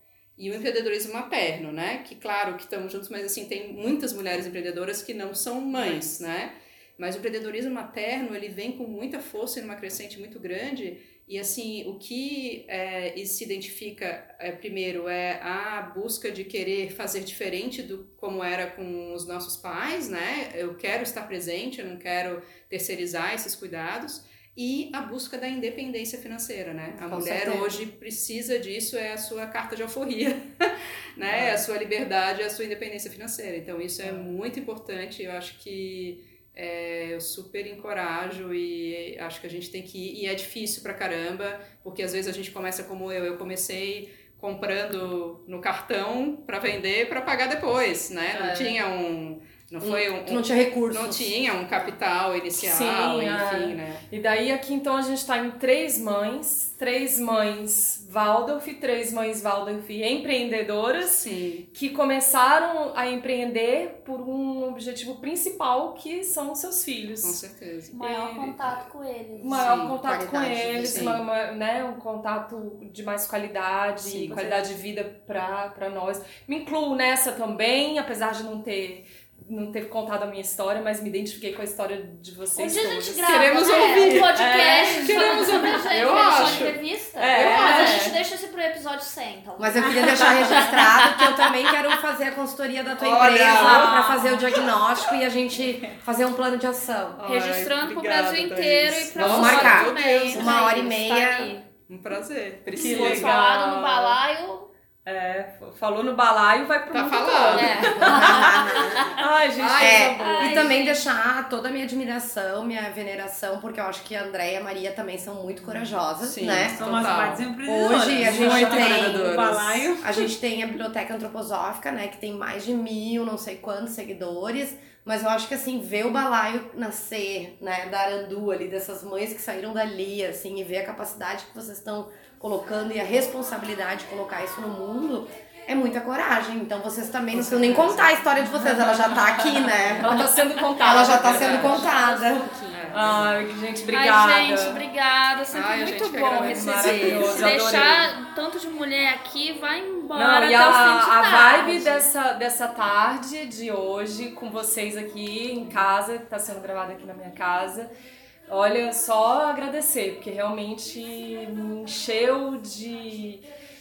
e o empreendedorismo materno, né? Que claro que estamos juntos, mas assim tem muitas mulheres empreendedoras que não são mães, né? Mas o empreendedorismo materno ele vem com muita força e numa crescente muito grande e assim o que é, se identifica é, primeiro é a busca de querer fazer diferente do como era com os nossos pais, né? Eu quero estar presente, eu não quero terceirizar esses cuidados e a busca da independência financeira, né? A Com mulher certeza. hoje precisa disso, é a sua carta de alforria, né? É. A sua liberdade, a sua independência financeira. Então isso é, é muito importante, eu acho que é, eu super encorajo e acho que a gente tem que ir, e é difícil pra caramba, porque às vezes a gente começa como eu, eu comecei comprando no cartão para vender para pagar depois, né? Não é. tinha um Não foi um, Tu não tinha recursos. não tinha um capital inicial, Sim, enfim, é. né? E daí aqui então a gente tá em três mães, três mães Waldorf, três mães Waldorf empreendedoras Sim. que começaram a empreender por um objetivo principal que são os seus filhos. Com certeza. Maior E- contato com eles. maior Sim, contato com eles, uma- uma- né, um contato de mais qualidade, Sim, qualidade de vida para nós. Me incluo nessa também, apesar de não ter não ter contado a minha história, mas me identifiquei com a história de Um vocês dia a gente grava, Queremos né? ouvir. Um podcast É, queremos a gente, Eu né? Acho. entrevista. É. Mas a É. gente deixa esse pro episódio 100, então. Mas eu queria deixar registrado que eu também quero fazer a consultoria da tua Olha! empresa pra fazer o diagnóstico e a gente fazer um plano de ação. Registrando pro Brasil inteiro e pra Vamos marcar. também. Uma hora e tá meia. aí. Um prazer. Legal. falado no balaio, É, falou no balaio, vai pro Tá mundo falando. todo. é. Ai, gente, Ai, É, boa. e também deixar toda a minha admiração, minha veneração, porque eu acho que a Andréia e a Maria também são muito corajosas, Sim. né? São umas partes empreendedoras. Hoje a gente Muito tem o balaio. A gente tem a Biblioteca Antroposófica, né? Que tem mais de mil, não sei quantos seguidores. Mas eu acho que, assim, ver o balaio nascer, né? Da Arandu ali, dessas mães que saíram dali, assim, e ver a capacidade que vocês estão colocando e a responsabilidade de colocar isso no mundo, é muita coragem. Então vocês também não precisam nem contar a história de vocês, ela já tá aqui, né? Ela tá sendo contada. Ela já tá sendo contada. Ai, gente, obrigada. Ai, gente, obrigada. Sempre Ai, muito bom receber. Se deixar tanto de mulher aqui, vai embora Não, até e o fim de a, a tarde. vibe dessa, dessa tarde de hoje com vocês aqui em casa, que tá sendo gravada aqui na minha casa. Olha, só agradecer, porque realmente me encheu de,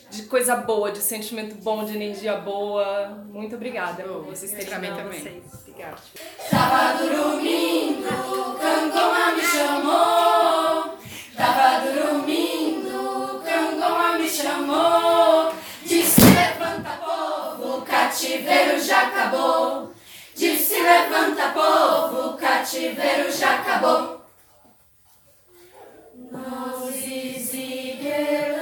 de coisa boa, de sentimento bom, de energia boa. Muito obrigada por vocês terem também. vocês cigarros. Sábado, domingo, Cangoma me chamou. Tava domingo, Cangoma me chamou. Disse levanta povo, o cativeiro já acabou. Disse levanta povo, o cativeiro já acabou. Nós exigimos.